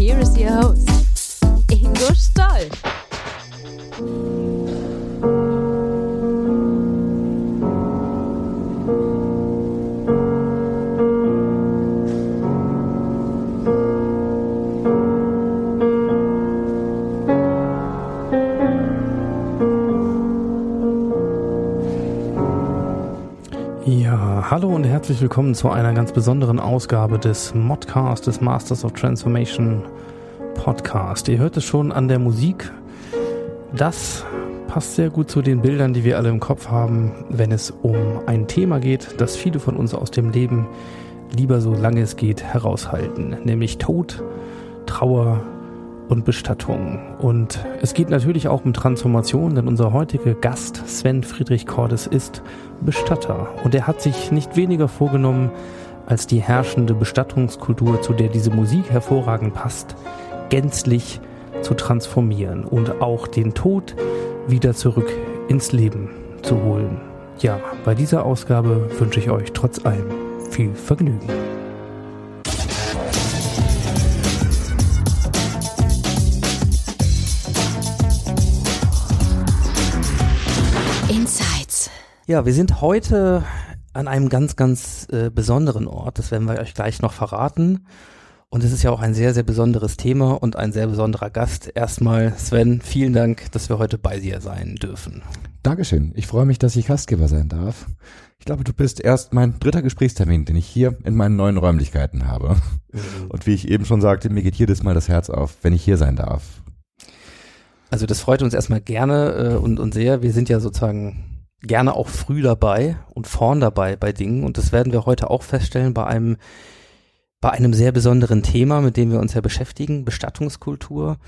Here is your host, Ingo Stoll. Hallo und herzlich willkommen zu einer ganz besonderen Ausgabe des Modcast, des Masters of Transformation Podcast. Ihr hört es schon an der Musik. Das passt sehr gut zu den Bildern, die wir alle im Kopf haben, wenn es um ein Thema geht, das viele von uns aus dem Leben lieber so lange es geht heraushalten, nämlich Tod, Trauer und Bestattung. Und es geht natürlich auch um Transformation, denn unser heutiger Gast, Sven Friedrich Cordes, ist Bestatter. Und er hat sich nicht weniger vorgenommen, als die herrschende Bestattungskultur, zu der diese Musik hervorragend passt, gänzlich zu transformieren und auch den Tod wieder zurück ins Leben zu holen. Ja, bei dieser Ausgabe wünsche ich euch trotz allem viel Vergnügen. Ja, wir sind heute an einem ganz, ganz äh, besonderen Ort. Das werden wir euch gleich noch verraten. Und es ist ja auch ein sehr, sehr besonderes Thema und ein sehr besonderer Gast. Erstmal, Sven, vielen Dank, dass wir heute bei dir sein dürfen. Dankeschön. Ich freue mich, dass ich Gastgeber sein darf. Ich glaube, du bist erst mein dritter Gesprächstermin, den ich hier in meinen neuen Räumlichkeiten habe. Und wie ich eben schon sagte, mir geht jedes Mal das Herz auf, wenn ich hier sein darf. Also das freut uns erstmal gerne äh, und, und sehr. Wir sind ja sozusagen gerne auch früh dabei und vorn dabei bei Dingen. Und das werden wir heute auch feststellen bei einem, bei einem sehr besonderen Thema, mit dem wir uns ja beschäftigen, Bestattungskultur.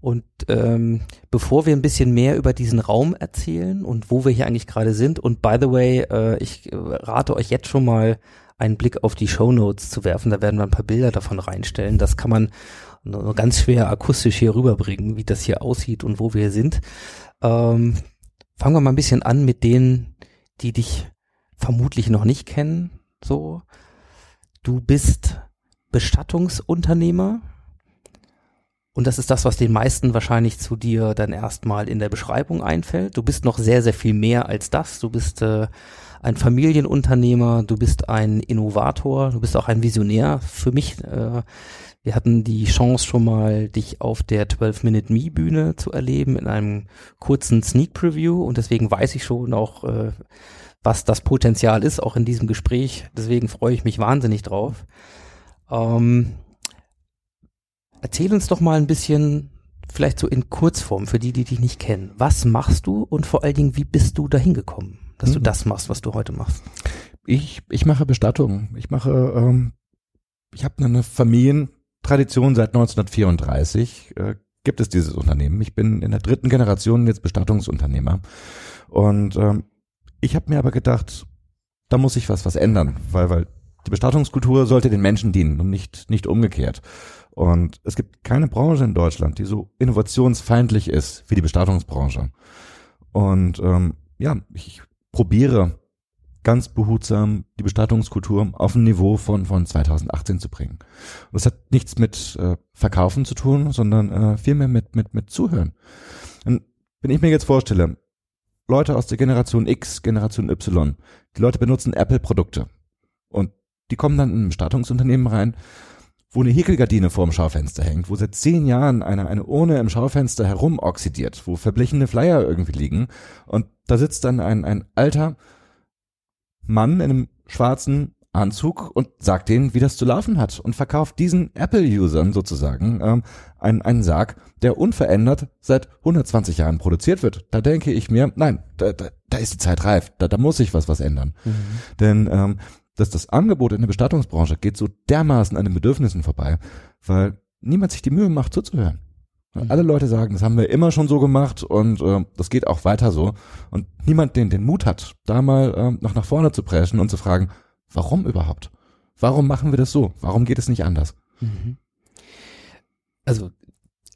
Und ähm, bevor wir ein bisschen mehr über diesen Raum erzählen und wo wir hier eigentlich gerade sind, und by the way, äh, ich äh, rate euch jetzt schon mal einen Blick auf die Show Notes zu werfen. Da werden wir ein paar Bilder davon reinstellen. Das kann man nur ganz schwer akustisch hier rüberbringen, wie das hier aussieht und wo wir sind. Ähm, fangen wir mal ein bisschen an mit denen, die dich vermutlich noch nicht kennen. So, du bist Bestattungsunternehmer. Und das ist das, was den meisten wahrscheinlich zu dir dann erstmal in der Beschreibung einfällt. Du bist noch sehr, sehr viel mehr als das. Du bist äh, ein Familienunternehmer, du bist ein Innovator, du bist auch ein Visionär. Für mich, äh, wir hatten die Chance schon mal, dich auf der 12-Minute-Me-Bühne zu erleben in einem kurzen Sneak-Preview und deswegen weiß ich schon auch, äh, was das Potenzial ist, auch in diesem Gespräch. Deswegen freue ich mich wahnsinnig drauf. Ähm, erzähl uns doch mal ein bisschen, vielleicht so in Kurzform, für die, die dich nicht kennen. Was machst du und vor allen Dingen, wie bist du dahin gekommen, dass du Mhm. das machst, was du heute machst? Ich, ich mache Bestattung. Ich mache, ähm, ich habe eine Familientradition seit 1934. Äh, gibt es dieses Unternehmen. Ich bin in der dritten Generation jetzt Bestattungsunternehmer. Und ähm, ich habe mir aber gedacht, da muss sich was was ändern, weil weil die Bestattungskultur sollte den Menschen dienen und nicht nicht umgekehrt. Und es gibt keine Branche in Deutschland, die so innovationsfeindlich ist wie die Bestattungsbranche. Und ähm, ja, ich probiere ganz behutsam die Bestattungskultur auf ein Niveau von, von 2018 zu bringen. Und das hat nichts mit äh, Verkaufen zu tun, sondern äh, vielmehr mit, mit, mit Zuhören. Und wenn ich mir jetzt vorstelle, Leute aus der Generation X, Generation Y, die Leute benutzen Apple-Produkte und die kommen dann in ein Bestattungsunternehmen rein, wo eine Häkelgardine vorm Schaufenster hängt, wo seit zehn Jahren eine, eine Urne im Schaufenster herumoxidiert, wo verblichene Flyer irgendwie liegen und da sitzt dann ein, ein alter Mann in einem schwarzen Anzug und sagt denen, wie das zu laufen hat und verkauft diesen Apple-Usern sozusagen ähm, einen, einen Sarg, der unverändert seit 120 Jahren produziert wird. Da denke ich mir, nein, da, da, da ist die Zeit reif, da, da muss sich was was ändern. Mhm. Denn ähm, dass das Angebot in der Bestattungsbranche geht so dermaßen an den Bedürfnissen vorbei, weil niemand sich die Mühe macht zuzuhören. Mhm. Alle Leute sagen, das haben wir immer schon so gemacht und äh, das geht auch weiter so. Und niemand den den Mut hat, da mal äh, noch nach vorne zu preschen und zu fragen, warum überhaupt? Warum machen wir das so? Warum geht es nicht anders? Mhm. Also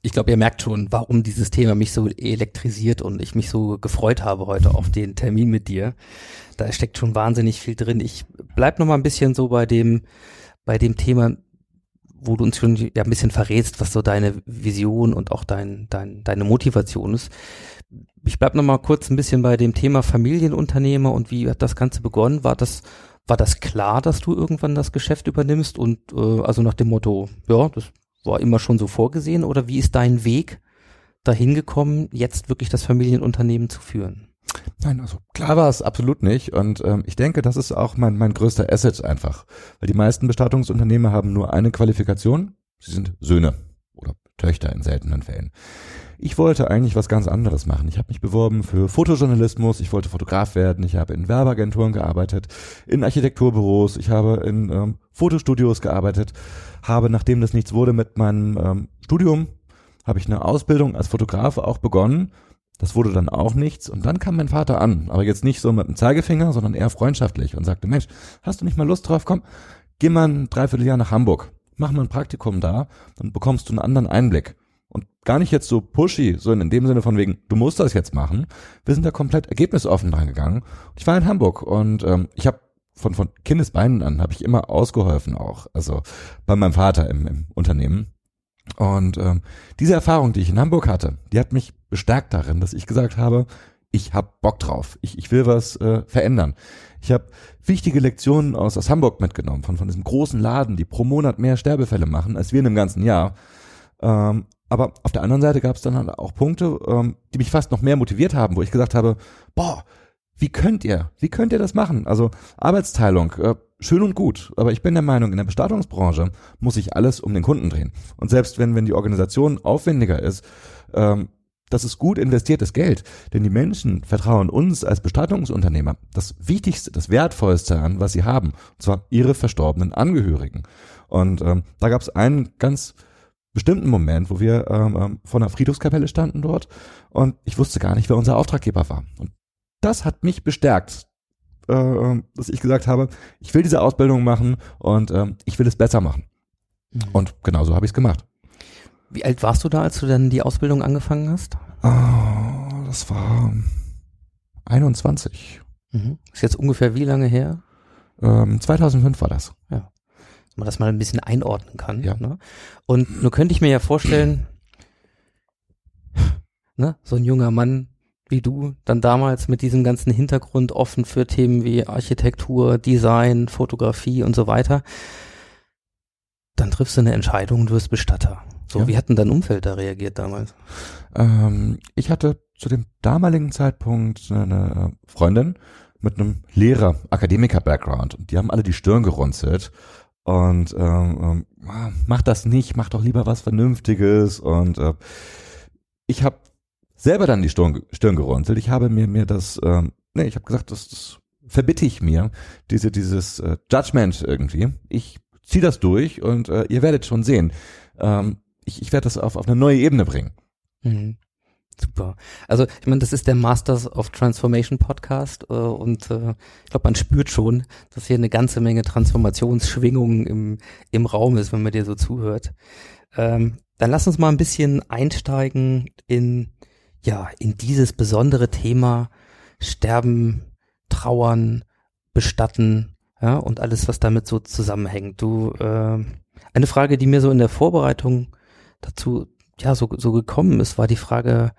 ich glaube, ihr merkt schon, warum dieses Thema mich so elektrisiert und ich mich so gefreut habe heute auf den Termin mit dir. Da steckt schon wahnsinnig viel drin. Ich bleib noch mal ein bisschen so bei dem, bei dem Thema, wo du uns schon ja ein bisschen verrätst, was so deine Vision und auch dein, dein, deine Motivation ist. Ich bleib noch mal kurz ein bisschen bei dem Thema Familienunternehmer und wie hat das Ganze begonnen? War das, war das klar, dass du irgendwann das Geschäft übernimmst und äh, also nach dem Motto, ja, das war immer schon so vorgesehen oder wie ist dein Weg dahin gekommen, jetzt wirklich das Familienunternehmen zu führen? Nein, also klar war es absolut nicht. Und ähm, ich denke, das ist auch mein, mein größter Asset einfach. Weil die meisten Bestattungsunternehmer haben nur eine Qualifikation. Sie sind Söhne oder Töchter in seltenen Fällen. Ich wollte eigentlich was ganz anderes machen. Ich habe mich beworben für Fotojournalismus, ich wollte Fotograf werden, ich habe in Werbeagenturen gearbeitet, in Architekturbüros, ich habe in ähm, Fotostudios gearbeitet, habe, nachdem das nichts wurde mit meinem ähm, Studium, habe ich eine Ausbildung als Fotograf auch begonnen. Das wurde dann auch nichts. Und dann kam mein Vater an, aber jetzt nicht so mit dem Zeigefinger, sondern eher freundschaftlich und sagte, Mensch, hast du nicht mal Lust drauf? Komm, geh mal ein Dreivierteljahr nach Hamburg. Mach mal ein Praktikum da, dann bekommst du einen anderen Einblick. Und gar nicht jetzt so pushy, sondern in dem Sinne von wegen, du musst das jetzt machen. Wir sind da komplett ergebnisoffen reingegangen. Ich war in Hamburg und ähm, ich habe von, von Kindesbeinen an habe ich immer ausgeholfen auch. Also bei meinem Vater im, im Unternehmen. Und ähm, diese Erfahrung, die ich in Hamburg hatte, die hat mich bestärkt darin, dass ich gesagt habe, ich hab Bock drauf. Ich, ich will was äh, verändern. Ich habe wichtige Lektionen aus, aus Hamburg mitgenommen, von, von diesem großen Laden, die pro Monat mehr Sterbefälle machen, als wir in einem ganzen Jahr. Ähm, aber auf der anderen Seite gab es dann halt auch Punkte, ähm, die mich fast noch mehr motiviert haben, wo ich gesagt habe, boah, wie könnt ihr, wie könnt ihr das machen? Also Arbeitsteilung, äh, schön und gut, aber ich bin der Meinung, in der Bestattungsbranche muss sich alles um den Kunden drehen. Und selbst wenn, wenn die Organisation aufwendiger ist, ähm, das ist gut investiertes Geld, denn die Menschen vertrauen uns als Bestattungsunternehmer das Wichtigste, das Wertvollste an, was sie haben, und zwar ihre verstorbenen Angehörigen. Und ähm, da gab es einen ganz bestimmten Moment, wo wir ähm, ähm, vor einer Friedhofskapelle standen dort und ich wusste gar nicht, wer unser Auftraggeber war. Und das hat mich bestärkt, äh, dass ich gesagt habe, ich will diese Ausbildung machen und ähm, ich will es besser machen. Mhm. Und genau so habe ich es gemacht. Wie alt warst du da, als du dann die Ausbildung angefangen hast? Oh, das war 21. Mhm. Ist jetzt ungefähr wie lange her? Ähm, 2005 war das. Dass man das mal ein bisschen einordnen kann. Ja. Ne? Und nur könnte ich mir ja vorstellen, ne, so ein junger Mann wie du, dann damals mit diesem ganzen Hintergrund offen für Themen wie Architektur, Design, Fotografie und so weiter, dann triffst du eine Entscheidung und wirst Bestatter. So, Ja. wie hat denn dein Umfeld da reagiert damals? Ähm, ich hatte zu dem damaligen Zeitpunkt eine Freundin mit einem Lehrer, Akademiker-Background und die haben alle die Stirn gerunzelt und ähm, ähm, ah, mach das nicht, mach doch lieber was Vernünftiges und äh, ich habe selber dann die Stirn, Stirn gerunzelt. Ich habe mir mir das, ähm, nee, ich habe gesagt, das, das verbitte ich mir, diese dieses äh, Judgment irgendwie. Ich ziehe das durch und äh, ihr werdet schon sehen. Ähm, ich ich werde das auf, auf eine neue Ebene bringen. Mhm. Super. Also ich meine, das ist der Masters of Transformation Podcast äh, und äh, ich glaube, man spürt schon, dass hier eine ganze Menge Transformationsschwingungen im, im Raum ist, wenn man dir so zuhört. Ähm, dann lass uns mal ein bisschen einsteigen in ja in dieses besondere Thema Sterben, Trauern, Bestatten, ja und alles, was damit so zusammenhängt. Du äh, eine Frage, die mir so in der Vorbereitung dazu ja so so gekommen ist, war die Frage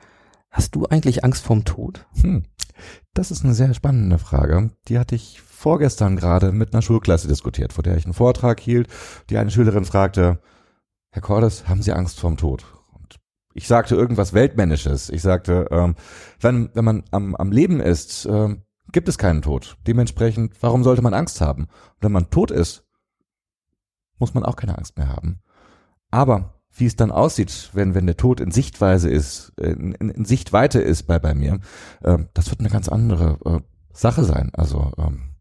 Hast du eigentlich Angst vorm Tod? Hm. Das ist eine sehr spannende Frage. Die hatte ich vorgestern gerade mit einer Schulklasse diskutiert, vor der ich einen Vortrag hielt. Die eine Schülerin fragte, Herr Cordes, haben Sie Angst vorm Tod? Ich sagte irgendwas Weltmännisches. Ich sagte, ähm, wenn, wenn man am, am Leben ist, ähm, gibt es keinen Tod. Dementsprechend, warum sollte man Angst haben? Und wenn man tot ist, muss man auch keine Angst mehr haben. Aber wie es dann aussieht, wenn, wenn der Tod in Sichtweise ist, in, in, in Sichtweite ist bei, bei mir, äh, das wird eine ganz andere äh, Sache sein. Also ähm,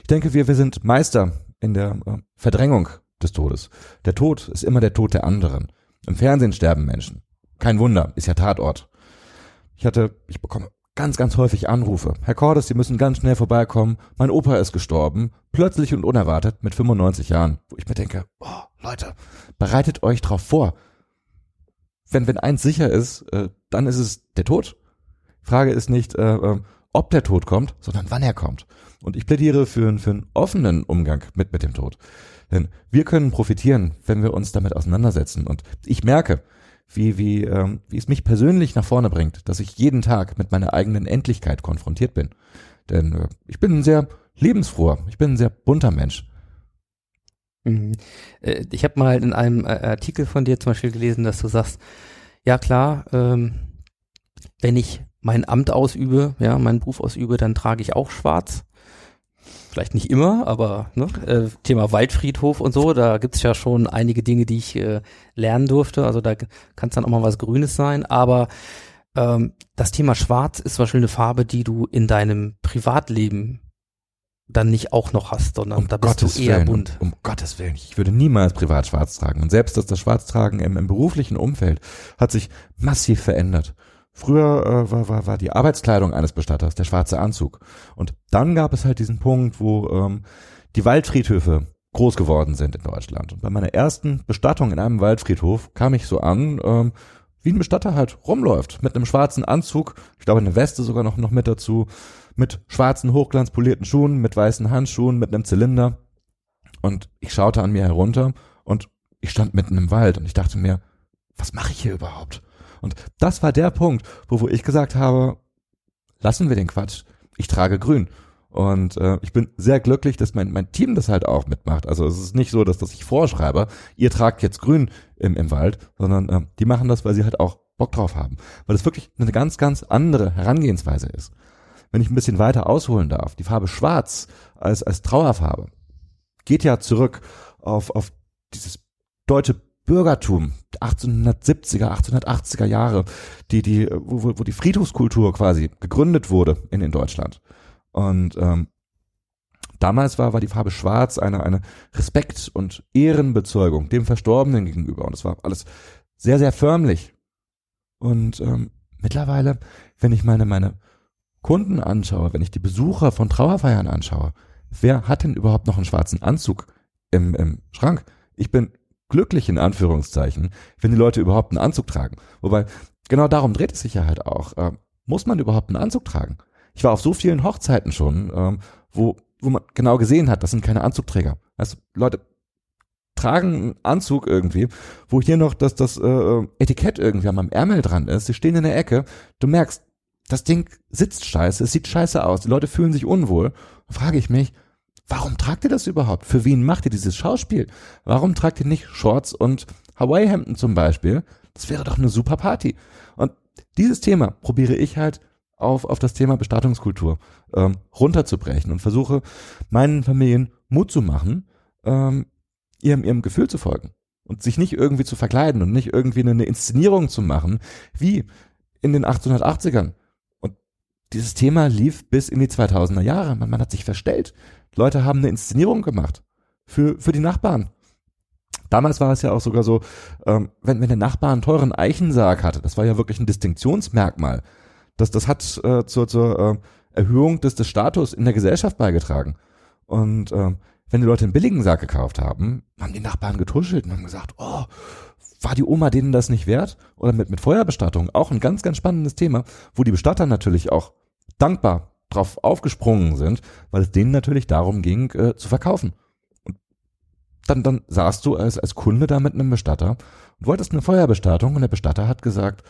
ich denke, wir, wir sind Meister in der äh, Verdrängung des Todes. Der Tod ist immer der Tod der anderen. Im Fernsehen sterben Menschen. Kein Wunder, ist ja Tatort. Ich hatte, ich bekomme ganz, ganz häufig Anrufe. Herr Cordes, Sie müssen ganz schnell vorbeikommen. Mein Opa ist gestorben. Plötzlich und unerwartet mit 95 Jahren. Wo ich mir denke, oh, Leute, bereitet euch drauf vor. Wenn, wenn eins sicher ist, äh, dann ist es der Tod. Frage ist nicht, äh, äh, ob der Tod kommt, sondern wann er kommt. Und ich plädiere für, für einen offenen Umgang mit, mit dem Tod. Denn wir können profitieren, wenn wir uns damit auseinandersetzen. Und ich merke, wie, wie, ähm, wie es mich persönlich nach vorne bringt, dass ich jeden Tag mit meiner eigenen Endlichkeit konfrontiert bin. Denn äh, ich bin ein sehr lebensfroher, ich bin ein sehr bunter Mensch. Mhm. Äh, Ich habe mal in einem äh, Artikel von dir zum Beispiel gelesen, dass du sagst, ja klar, ähm, wenn ich mein Amt ausübe, ja, meinen Beruf ausübe, dann trage ich auch schwarz. Vielleicht nicht immer, aber ne, äh, Thema Waldfriedhof und so, da gibt's ja schon einige Dinge, die ich äh, lernen durfte. Also da kann es dann auch mal was Grünes sein. Aber ähm, das Thema Schwarz ist Beispiel eine Farbe, die du in deinem Privatleben dann nicht auch noch hast, sondern da bist du eher Willen, bunt. Um, um Gottes Willen, ich würde niemals privat schwarz tragen. Und selbst das, das Schwarztragen im, im beruflichen Umfeld hat sich massiv verändert. Früher äh, war, war, war die Arbeitskleidung eines Bestatters der schwarze Anzug. Und dann gab es halt diesen Punkt, wo ähm, die Waldfriedhöfe groß geworden sind in Deutschland. Und bei meiner ersten Bestattung in einem Waldfriedhof kam ich so an, ähm, wie ein Bestatter halt rumläuft, mit einem schwarzen Anzug, ich glaube eine Weste sogar noch, noch mit dazu, mit schwarzen, hochglanzpolierten Schuhen, mit weißen Handschuhen, mit einem Zylinder. Und ich schaute an mir herunter und ich stand mitten im Wald und ich dachte mir, was mache ich hier überhaupt? Und das war der Punkt, wo, wo ich gesagt habe, lassen wir den Quatsch. Ich trage grün. Und äh, ich bin sehr glücklich, dass mein, mein Team das halt auch mitmacht. Also es ist nicht so, dass, dass ich vorschreibe, ihr tragt jetzt grün im, im Wald, sondern äh, die machen das, weil sie halt auch Bock drauf haben. Weil es wirklich eine ganz, ganz andere Herangehensweise ist. Wenn ich ein bisschen weiter ausholen darf, die Farbe Schwarz als, als Trauerfarbe geht ja zurück auf, auf dieses deutsche Bürgertum 1870er, 1880er Jahre, die die wo, wo die Friedhofskultur quasi gegründet wurde in, in Deutschland. Und ähm, damals war war die Farbe Schwarz eine eine Respekt und Ehrenbezeugung dem Verstorbenen gegenüber und es war alles sehr sehr förmlich. Und ähm, mittlerweile, wenn ich meine meine Kunden anschaue, wenn ich die Besucher von Trauerfeiern anschaue, wer hat denn überhaupt noch einen schwarzen Anzug im, im Schrank? Ich bin glücklich in Anführungszeichen, wenn die Leute überhaupt einen Anzug tragen. Wobei, genau darum dreht es sich ja halt auch. Ähm, muss man überhaupt einen Anzug tragen? Ich war auf so vielen Hochzeiten schon, ähm, wo, wo man genau gesehen hat, das sind keine Anzugträger. Also Leute tragen einen Anzug irgendwie, wo hier noch das, das äh, Etikett irgendwie an meinem Ärmel dran ist. Sie stehen in der Ecke. Du merkst, das Ding sitzt scheiße, es sieht scheiße aus, die Leute fühlen sich unwohl. Da frage ich mich, warum tragt ihr das überhaupt? Für wen macht ihr dieses Schauspiel? Warum tragt ihr nicht Shorts und Hawaii-Hemden zum Beispiel? Das wäre doch eine super Party. Und dieses Thema probiere ich halt auf, auf das Thema Bestattungskultur ähm, runterzubrechen und versuche meinen Familien Mut zu machen, ähm, ihrem, ihrem Gefühl zu folgen und sich nicht irgendwie zu verkleiden und nicht irgendwie eine Inszenierung zu machen, wie in den 1880ern. Und dieses Thema lief bis in die 2000er Jahre. Man, man hat sich verstellt. Leute haben eine Inszenierung gemacht für, für die Nachbarn. Damals war es ja auch sogar so, ähm, wenn, wenn der Nachbar einen teuren Eichensarg hatte, das war ja wirklich ein Distinktionsmerkmal. Das, das hat äh, zur, zur äh, Erhöhung des, des Status in der Gesellschaft beigetragen. Und ähm, wenn die Leute einen billigen Sarg gekauft haben, haben die Nachbarn getuschelt und haben gesagt, oh, war die Oma denen das nicht wert? Oder mit, mit Feuerbestattung, auch ein ganz, ganz spannendes Thema, wo die Bestatter natürlich auch dankbar drauf aufgesprungen sind, weil es denen natürlich darum ging, äh, zu verkaufen. Und dann, dann saßt du als, als Kunde da mit einem Bestatter und wolltest eine Feuerbestattung und der Bestatter hat gesagt,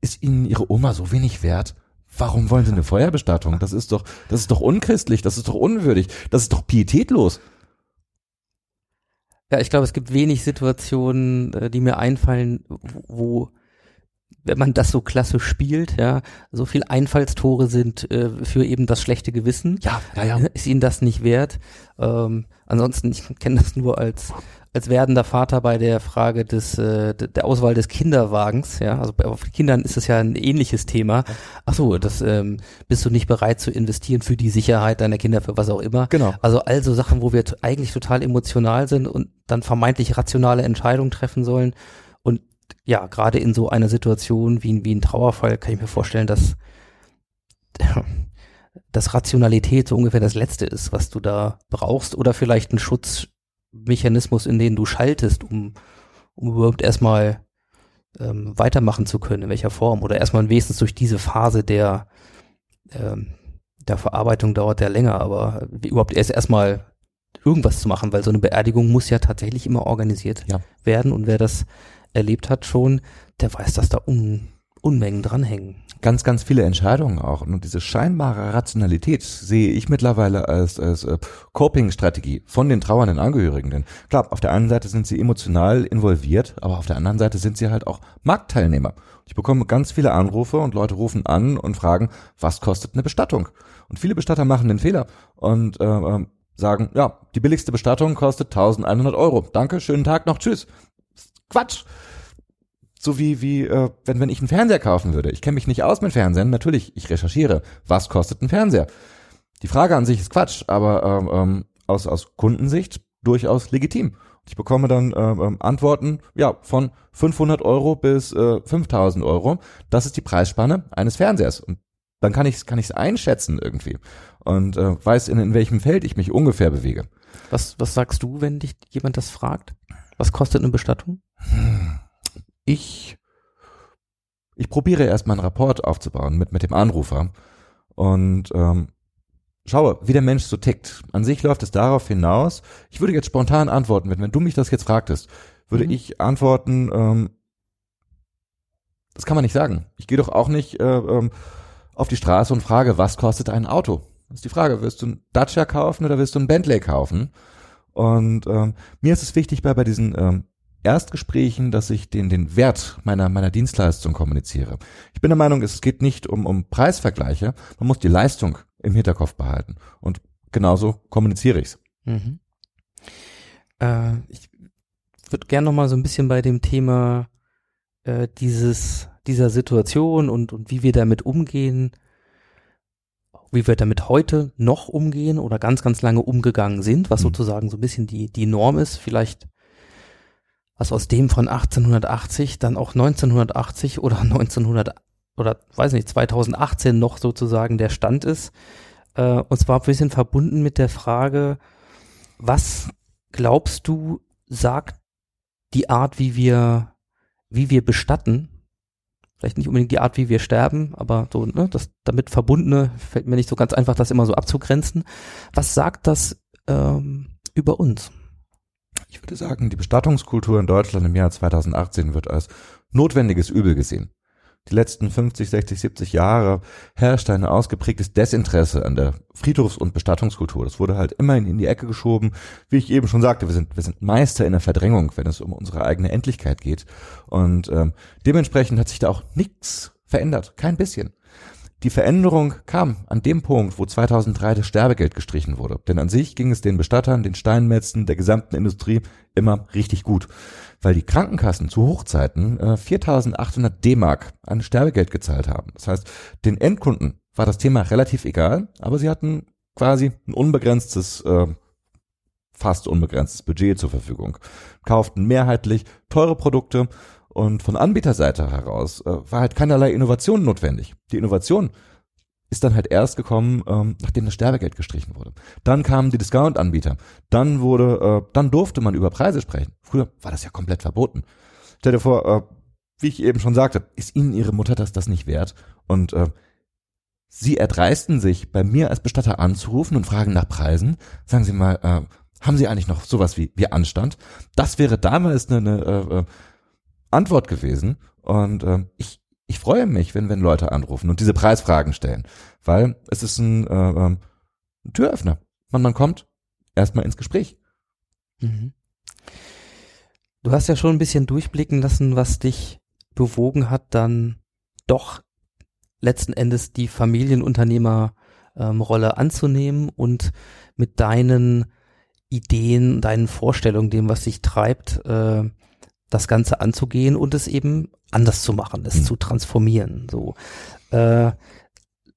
ist Ihnen Ihre Oma so wenig wert? Warum wollen Sie eine Feuerbestattung? Das ist doch, das ist doch unchristlich, das ist doch unwürdig, das ist doch pietätlos. Ja, ich glaube, es gibt wenig Situationen, äh, die mir einfallen, wo wenn man das so klassisch spielt, ja, so viel Einfallstore sind äh, für eben das schlechte Gewissen. Ja, ja, ja. Ist ihnen das nicht wert? Ähm, ansonsten, ich kenne das nur als als werdender Vater bei der Frage des äh, der Auswahl des Kinderwagens, ja, also bei Kindern ist es ja ein ähnliches Thema. Ach so, das ähm, bist du nicht bereit zu investieren für die Sicherheit deiner Kinder, für was auch immer. Genau. Also also Sachen, wo wir eigentlich total emotional sind und dann vermeintlich rationale Entscheidungen treffen sollen. Ja, gerade in so einer Situation wie, wie ein Trauerfall kann ich mir vorstellen, dass dass Rationalität so ungefähr das Letzte ist, was du da brauchst oder vielleicht ein Schutzmechanismus, in den du schaltest, um, um überhaupt erstmal ähm, weitermachen zu können, in welcher Form oder erstmal wenigstens durch diese Phase der ähm, der Verarbeitung dauert ja länger, aber überhaupt erst erstmal irgendwas zu machen, weil so eine Beerdigung muss ja tatsächlich immer organisiert Ja. werden und wer das erlebt hat schon, der weiß, dass da Un Unmengen dranhängen. ganz, ganz viele Entscheidungen auch. Und diese scheinbare Rationalität sehe ich mittlerweile als, als äh, Coping-Strategie von den trauernden Angehörigen. Denn klar, auf der einen Seite sind sie emotional involviert, aber auf der anderen Seite sind sie halt auch Marktteilnehmer. Ich bekomme ganz viele Anrufe und Leute rufen an und fragen, was kostet eine Bestattung? Und viele Bestatter machen den Fehler und äh, ähm, sagen, ja, die billigste Bestattung kostet 1100 Euro. Danke, schönen Tag noch, tschüss. Quatsch so wie wie äh, wenn wenn ich einen Fernseher kaufen würde. Ich kenne mich nicht aus mit Fernsehen. Natürlich, ich recherchiere. Was kostet ein Fernseher? Die Frage an sich ist Quatsch, aber ähm, ähm, aus aus Kundensicht durchaus legitim. Ich bekomme dann ähm, ähm, Antworten ja von 500 Euro bis äh, 5000 Euro. Das ist die Preisspanne eines Fernsehers und dann kann ich kann ich es einschätzen irgendwie und äh, weiß in, in welchem Feld ich mich ungefähr bewege. Was, was sagst du, wenn dich jemand das fragt? Was kostet eine Bestattung? Ich ich probiere erstmal einen Rapport aufzubauen mit mit dem Anrufer und ähm, schaue, wie der Mensch so tickt. An sich läuft es darauf hinaus. Ich würde jetzt spontan antworten, wenn, wenn du mich das jetzt fragtest, würde Mhm. ich antworten, ähm, das kann man nicht sagen. Ich gehe doch auch nicht äh, ähm, auf die Straße und frage, was kostet ein Auto? Das ist die Frage, wirst du ein Dacia kaufen oder wirst du ein Bentley kaufen? Und ähm, mir ist es wichtig bei, bei diesen ähm, Erstgesprächen, dass ich den, den Wert meiner, meiner Dienstleistung kommuniziere. Ich bin der Meinung, es geht nicht um, um Preisvergleiche, man muss die Leistung im Hinterkopf behalten. Und genauso kommuniziere ich's. Mhm. Äh, ich würde gerne noch mal so ein bisschen bei dem Thema äh, dieses dieser Situation und und wie wir damit umgehen, wie wir damit heute noch umgehen oder ganz ganz lange umgegangen sind, was Mhm. sozusagen so ein bisschen die die Norm ist, vielleicht was aus dem von 1880 dann auch 1980 oder 1900 oder weiß nicht 2018 noch sozusagen der Stand ist. Äh, und zwar ein bisschen verbunden mit der Frage, was glaubst du, sagt die Art, wie wir, wie wir bestatten, vielleicht nicht unbedingt die Art, wie wir sterben, aber so, ne, das damit verbundene, fällt mir nicht so ganz einfach, das immer so abzugrenzen. Was sagt das ähm, über uns? Ich würde sagen, die Bestattungskultur in Deutschland im Jahr 2018 wird als notwendiges Übel gesehen. Die letzten 50, 60, 70 Jahre herrscht ein ausgeprägtes Desinteresse an der Friedhofs- und Bestattungskultur. Das wurde halt immerhin in die Ecke geschoben. Wie ich eben schon sagte, wir sind, wir sind Meister in der Verdrängung, wenn es um unsere eigene Endlichkeit geht. Und ähm, dementsprechend hat sich da auch nichts verändert, kein bisschen. Die Veränderung kam an dem Punkt, wo 2003 das Sterbegeld gestrichen wurde. Denn an sich ging es den Bestattern, den Steinmetzen, der gesamten Industrie immer richtig gut. Weil die Krankenkassen zu Hochzeiten äh, 4.800 D-Mark an Sterbegeld gezahlt haben. Das heißt, den Endkunden war das Thema relativ egal, aber sie hatten quasi ein unbegrenztes, äh, fast unbegrenztes Budget zur Verfügung. Kauften mehrheitlich teure Produkte und von Anbieterseite heraus äh, war halt keinerlei Innovation notwendig. Die Innovation ist dann halt erst gekommen, ähm, nachdem das Sterbegeld gestrichen wurde. Dann kamen die Discount-Anbieter. Dann wurde, äh, dann durfte man über Preise sprechen. Früher war das ja komplett verboten. Stell dir vor, äh, wie ich eben schon sagte, ist Ihnen Ihre Mutter das das nicht wert? Und äh, Sie erdreisten sich, bei mir als Bestatter anzurufen und fragen nach Preisen. Sagen Sie mal, äh, haben Sie eigentlich noch sowas wie, wie Anstand? Das wäre damals eine, eine äh, äh, Antwort gewesen. Und ähm, ich, ich freue mich, wenn, wenn Leute anrufen und diese Preisfragen stellen, weil es ist ein, äh, ähm, ein Türöffner. Man, man kommt erstmal ins Gespräch. Mhm. Du hast ja schon ein bisschen durchblicken lassen, was dich bewogen hat, dann doch letzten Endes die Familienunternehmerrolle ähm, anzunehmen und mit deinen Ideen, deinen Vorstellungen, dem, was dich treibt, äh, das Ganze anzugehen und es eben anders zu machen, es Mhm. zu transformieren. So, äh,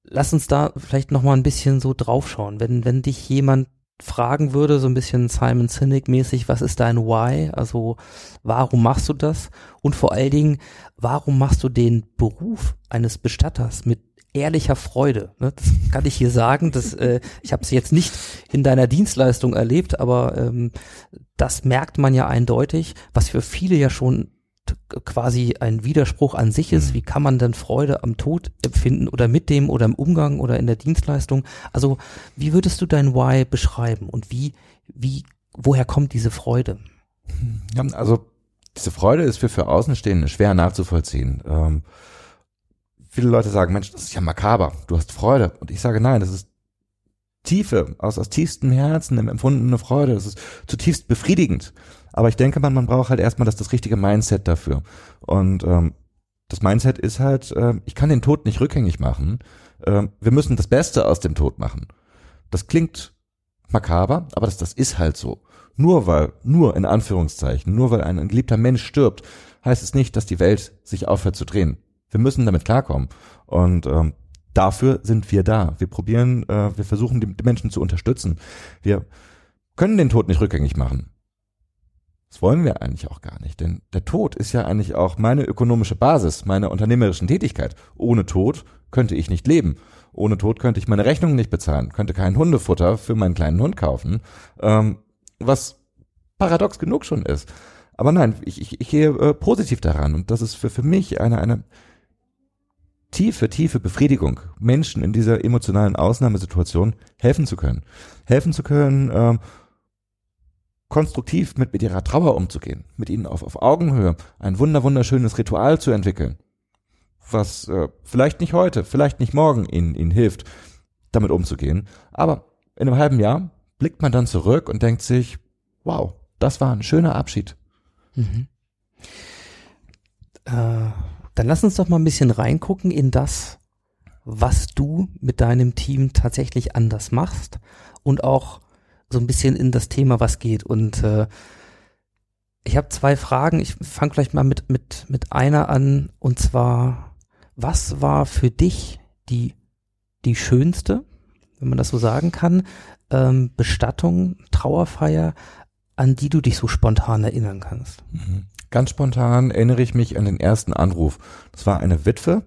lass uns da vielleicht noch mal ein bisschen so draufschauen. Wenn wenn dich jemand fragen würde, so ein bisschen Simon Sinek mäßig, was ist dein Why? Also warum machst du das? Und vor allen Dingen, warum machst du den Beruf eines Bestatters mit ehrlicher Freude? Ne? Das kann ich hier sagen. Das, äh, ich habe es jetzt nicht in deiner Dienstleistung erlebt, aber ähm, das merkt man ja eindeutig, was für viele ja schon quasi ein Widerspruch an sich ist. Mhm. Wie kann man denn Freude am Tod empfinden oder mit dem oder im Umgang oder in der Dienstleistung? Also wie würdest du dein Why beschreiben und wie, wie, woher kommt diese Freude? Ja, also diese Freude ist für, für Außenstehende schwer nachzuvollziehen. Ähm, viele Leute sagen, Mensch, das ist ja makaber, du hast Freude. Und ich sage, nein, das ist tiefe, aus, aus tiefstem Herzen empfundene Freude. Das ist zutiefst befriedigend. Aber ich denke, man, man braucht halt erstmal das, das richtige Mindset dafür. Und ähm, das Mindset ist halt, äh, ich kann den Tod nicht rückgängig machen. Ähm, wir müssen das Beste aus dem Tod machen. Das klingt makaber, aber das, das ist halt so. Nur weil, nur in Anführungszeichen, nur weil ein, ein geliebter Mensch stirbt, heißt es nicht, dass die Welt sich aufhört zu drehen. Wir müssen damit klarkommen. Und ähm, dafür sind wir da. Wir probieren, äh, wir versuchen, die, Menschen zu unterstützen. Wir können den Tod nicht rückgängig machen. Das wollen wir eigentlich auch gar nicht, denn der Tod ist ja eigentlich auch meine ökonomische Basis meiner unternehmerischen Tätigkeit. Ohne Tod könnte ich nicht leben. Ohne Tod könnte ich meine Rechnungen nicht bezahlen, könnte kein Hundefutter für meinen kleinen Hund kaufen, ähm, was paradox genug schon ist. Aber nein, ich, ich, ich gehe äh, positiv daran und das ist für, für mich eine, eine tiefe, tiefe Befriedigung, Menschen in dieser emotionalen Ausnahmesituation helfen zu können. Helfen zu können, ähm, konstruktiv mit, mit ihrer Trauer umzugehen, mit ihnen auf, auf Augenhöhe ein wunder, wunderschönes Ritual zu entwickeln, was äh, vielleicht nicht heute, vielleicht nicht morgen ihnen, ihnen hilft, damit umzugehen, aber in einem halben Jahr blickt man dann zurück und denkt sich, wow, das war ein schöner Abschied. Mhm. Äh, dann lass uns doch mal ein bisschen reingucken in das, was du mit deinem Team tatsächlich anders machst und auch so ein bisschen in das Thema, was geht. Und äh, ich habe zwei Fragen. Ich fange vielleicht mal mit, mit, mit einer an. Und zwar, was war für dich die, die schönste, wenn man das so sagen kann, ähm, Bestattung, Trauerfeier, an die du dich so spontan erinnern kannst? Mhm. Ganz spontan erinnere ich mich an den ersten Anruf. Das war eine Witwe,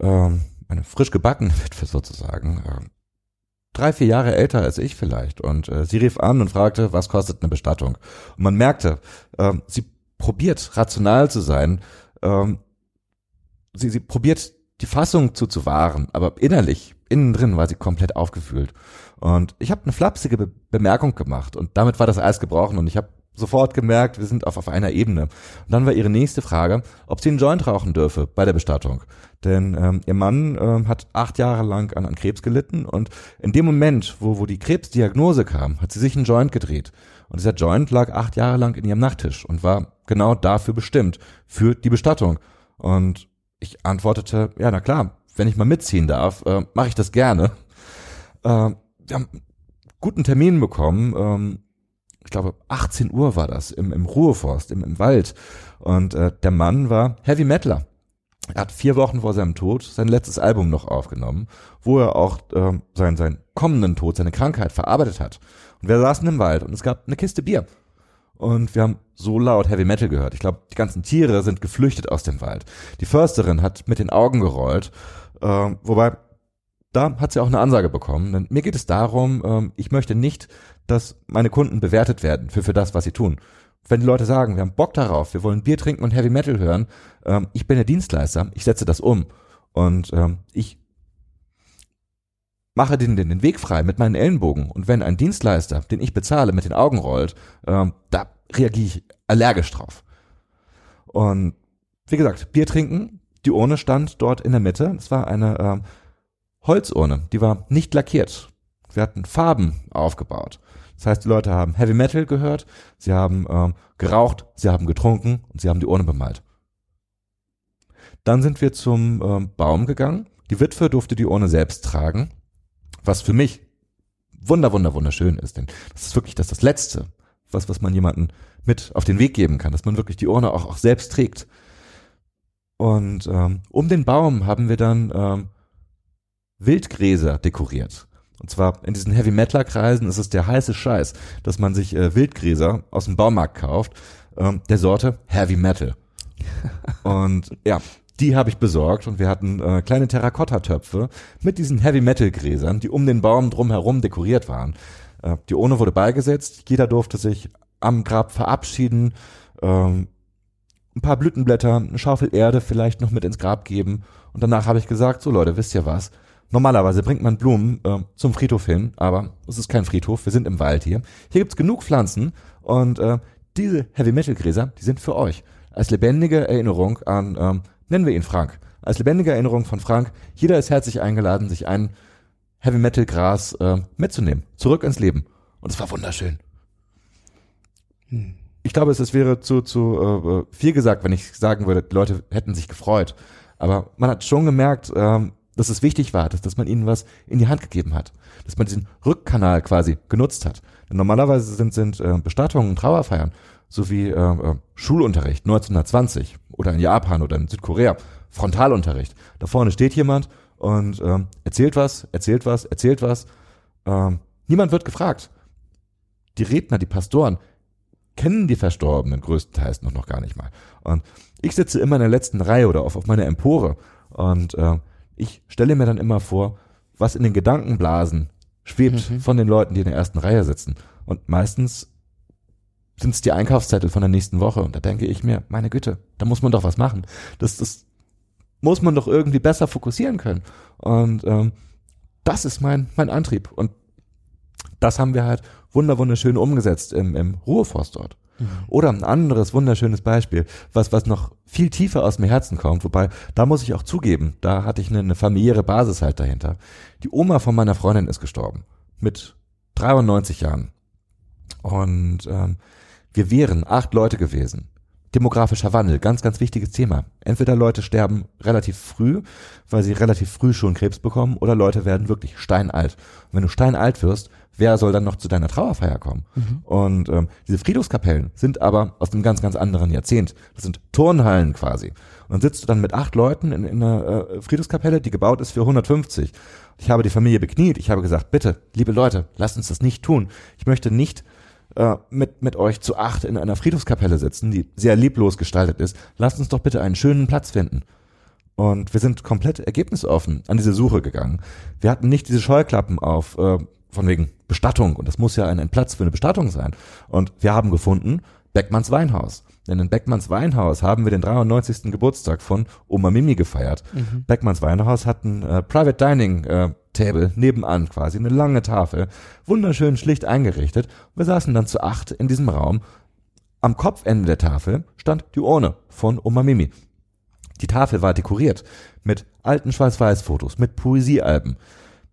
ähm, eine frisch gebackene Witwe sozusagen, ähm, drei, vier Jahre älter als ich vielleicht. Und äh, sie rief an und fragte, was kostet eine Bestattung? Und man merkte, ähm, sie probiert rational zu sein. Ähm, sie, sie probiert die Fassung zu, zu wahren, aber innerlich, innen drin war sie komplett aufgefühlt. Und ich habe eine flapsige Be Bemerkung gemacht und damit war das Eis gebrochen und ich habe sofort gemerkt, wir sind auf, auf einer Ebene. Und dann war ihre nächste Frage, ob sie einen Joint rauchen dürfe bei der Bestattung. Denn ähm, ihr Mann ähm, hat acht Jahre lang an, an Krebs gelitten und in dem Moment, wo, wo die Krebsdiagnose kam, hat sie sich einen Joint gedreht. Und dieser Joint lag acht Jahre lang in ihrem Nachttisch und war genau dafür bestimmt, für die Bestattung. Und ich antwortete, ja, na klar, wenn ich mal mitziehen darf, äh, mache ich das gerne. Äh, wir haben guten Termin bekommen, ähm, ich glaube 18 Uhr war das, im, im Ruheforst, im, im Wald. Und äh, der Mann war Heavy Metaler. Er hat vier Wochen vor seinem Tod sein letztes Album noch aufgenommen, wo er auch äh, seinen, seinen kommenden Tod, seine Krankheit verarbeitet hat. Und wir saßen im Wald und es gab eine Kiste Bier. Und wir haben so laut Heavy Metal gehört. Ich glaube, die ganzen Tiere sind geflüchtet aus dem Wald. Die Försterin hat mit den Augen gerollt, äh, wobei da hat sie auch eine Ansage bekommen. Denn mir geht es darum, ähm, ich möchte nicht, dass meine Kunden bewertet werden für, für das, was sie tun. Wenn die Leute sagen, wir haben Bock darauf, wir wollen Bier trinken und Heavy Metal hören, ähm, ich bin der Dienstleister, ich setze das um. Und ähm, ich mache den, den, den Weg frei mit meinen Ellenbogen. Und wenn ein Dienstleister, den ich bezahle, mit den Augen rollt, ähm, da reagiere ich allergisch drauf. Und wie gesagt, Bier trinken, die Urne stand dort in der Mitte. Es war eine ähm, Holzurne, die war nicht lackiert. Wir hatten Farben aufgebaut. Das heißt, die Leute haben Heavy Metal gehört, sie haben ähm, geraucht, sie haben getrunken und sie haben die Urne bemalt. Dann sind wir zum ähm, Baum gegangen. Die Witwe durfte die Urne selbst tragen, was für mich wunder, wunder, wunderschön ist, denn das ist wirklich das, das Letzte, was, was man jemanden mit auf den Weg geben kann, dass man wirklich die Urne auch, auch selbst trägt. Und ähm, um den Baum haben wir dann ähm, Wildgräser dekoriert. Und zwar in diesen Heavy Metal Kreisen ist es der heiße Scheiß, dass man sich äh, Wildgräser aus dem Baumarkt kauft, ähm, der Sorte Heavy Metal. und ja, die habe ich besorgt und wir hatten äh, kleine Terrakotta-Töpfe mit diesen Heavy Metal Gräsern, die um den Baum drumherum dekoriert waren. Äh, die Urne wurde beigesetzt, jeder durfte sich am Grab verabschieden, ähm, ein paar Blütenblätter, eine Schaufel Erde vielleicht noch mit ins Grab geben und danach habe ich gesagt, so Leute, wisst ihr was? Normalerweise bringt man Blumen äh, zum Friedhof hin, aber es ist kein Friedhof, wir sind im Wald hier. Hier gibt's genug Pflanzen und äh, diese Heavy Metal Gräser, die sind für euch. Als lebendige Erinnerung an, ähm, nennen wir ihn Frank, als lebendige Erinnerung von Frank, jeder ist herzlich eingeladen, sich ein Heavy Metal Gras äh, mitzunehmen, zurück ins Leben. Und es war wunderschön. Ich glaube, es, es wäre zu, zu äh, viel gesagt, wenn ich sagen würde, die Leute hätten sich gefreut. Aber man hat schon gemerkt, ähm, dass es wichtig war, dass, dass man ihnen was in die Hand gegeben hat, dass man diesen Rückkanal quasi genutzt hat. Denn normalerweise sind, sind äh, Bestattungen und Trauerfeiern sowie äh, äh, Schulunterricht 1920 oder in Japan oder in Südkorea Frontalunterricht. Da vorne steht jemand und ähm, erzählt was, erzählt was, erzählt was. Ähm, niemand wird gefragt. Die Redner, die Pastoren kennen die Verstorbenen größtenteils noch, noch gar nicht mal. Und ich sitze immer in der letzten Reihe oder auf, auf meiner Empore und äh, ich stelle mir dann immer vor, was in den Gedankenblasen schwebt Mhm. von den Leuten, die in der ersten Reihe sitzen. Und meistens sind es die Einkaufszettel von der nächsten Woche. Und da denke ich mir, meine Güte, da muss man doch was machen. Das, das muss man doch irgendwie besser fokussieren können. Und ähm, das ist mein, mein Antrieb. Und das haben wir halt wunder wunderschön umgesetzt im, im Ruheforst dort. Oder ein anderes wunderschönes Beispiel, was, was noch viel tiefer aus dem Herzen kommt, wobei, da muss ich auch zugeben, da hatte ich eine, eine familiäre Basis halt dahinter. Die Oma von meiner Freundin ist gestorben. Mit 93 Jahren. Und ähm, wir wären acht Leute gewesen. Demografischer Wandel, ganz, ganz wichtiges Thema. Entweder Leute sterben relativ früh, weil sie relativ früh schon Krebs bekommen, oder Leute werden wirklich steinalt. Und wenn du steinalt wirst, wer soll dann noch zu deiner Trauerfeier kommen? Und ähm, diese Friedhofskapellen sind aber aus einem ganz, ganz anderen Jahrzehnt. Das sind Turnhallen quasi. Und dann sitzt du dann mit acht Leuten in, in einer äh, Friedhofskapelle, die gebaut ist für 150. Ich habe die Familie bekniet. Ich habe gesagt, bitte, liebe Leute, lasst uns das nicht tun. Ich möchte nicht äh, mit, mit euch zu acht in einer Friedhofskapelle sitzen, die sehr lieblos gestaltet ist. Lasst uns doch bitte einen schönen Platz finden. Und wir sind komplett ergebnisoffen an diese Suche gegangen. Wir hatten nicht diese Scheuklappen auf, äh, von wegen Bestattung. Und das muss ja ein, ein Platz für eine Bestattung sein. Und wir haben gefunden, Beckmanns Weinhaus. Denn in Beckmanns Weinhaus haben wir den 93. Geburtstag von Oma Mimi gefeiert. Beckmanns Weinhaus hat ein äh, Private Dining äh, Table nebenan quasi, eine lange Tafel, wunderschön schlicht eingerichtet. Wir saßen dann zu acht in diesem Raum. Am Kopfende der Tafel stand die Urne von Oma Mimi. Die Tafel war dekoriert mit alten Schwarz-Weiß-Fotos, mit Poesiealben,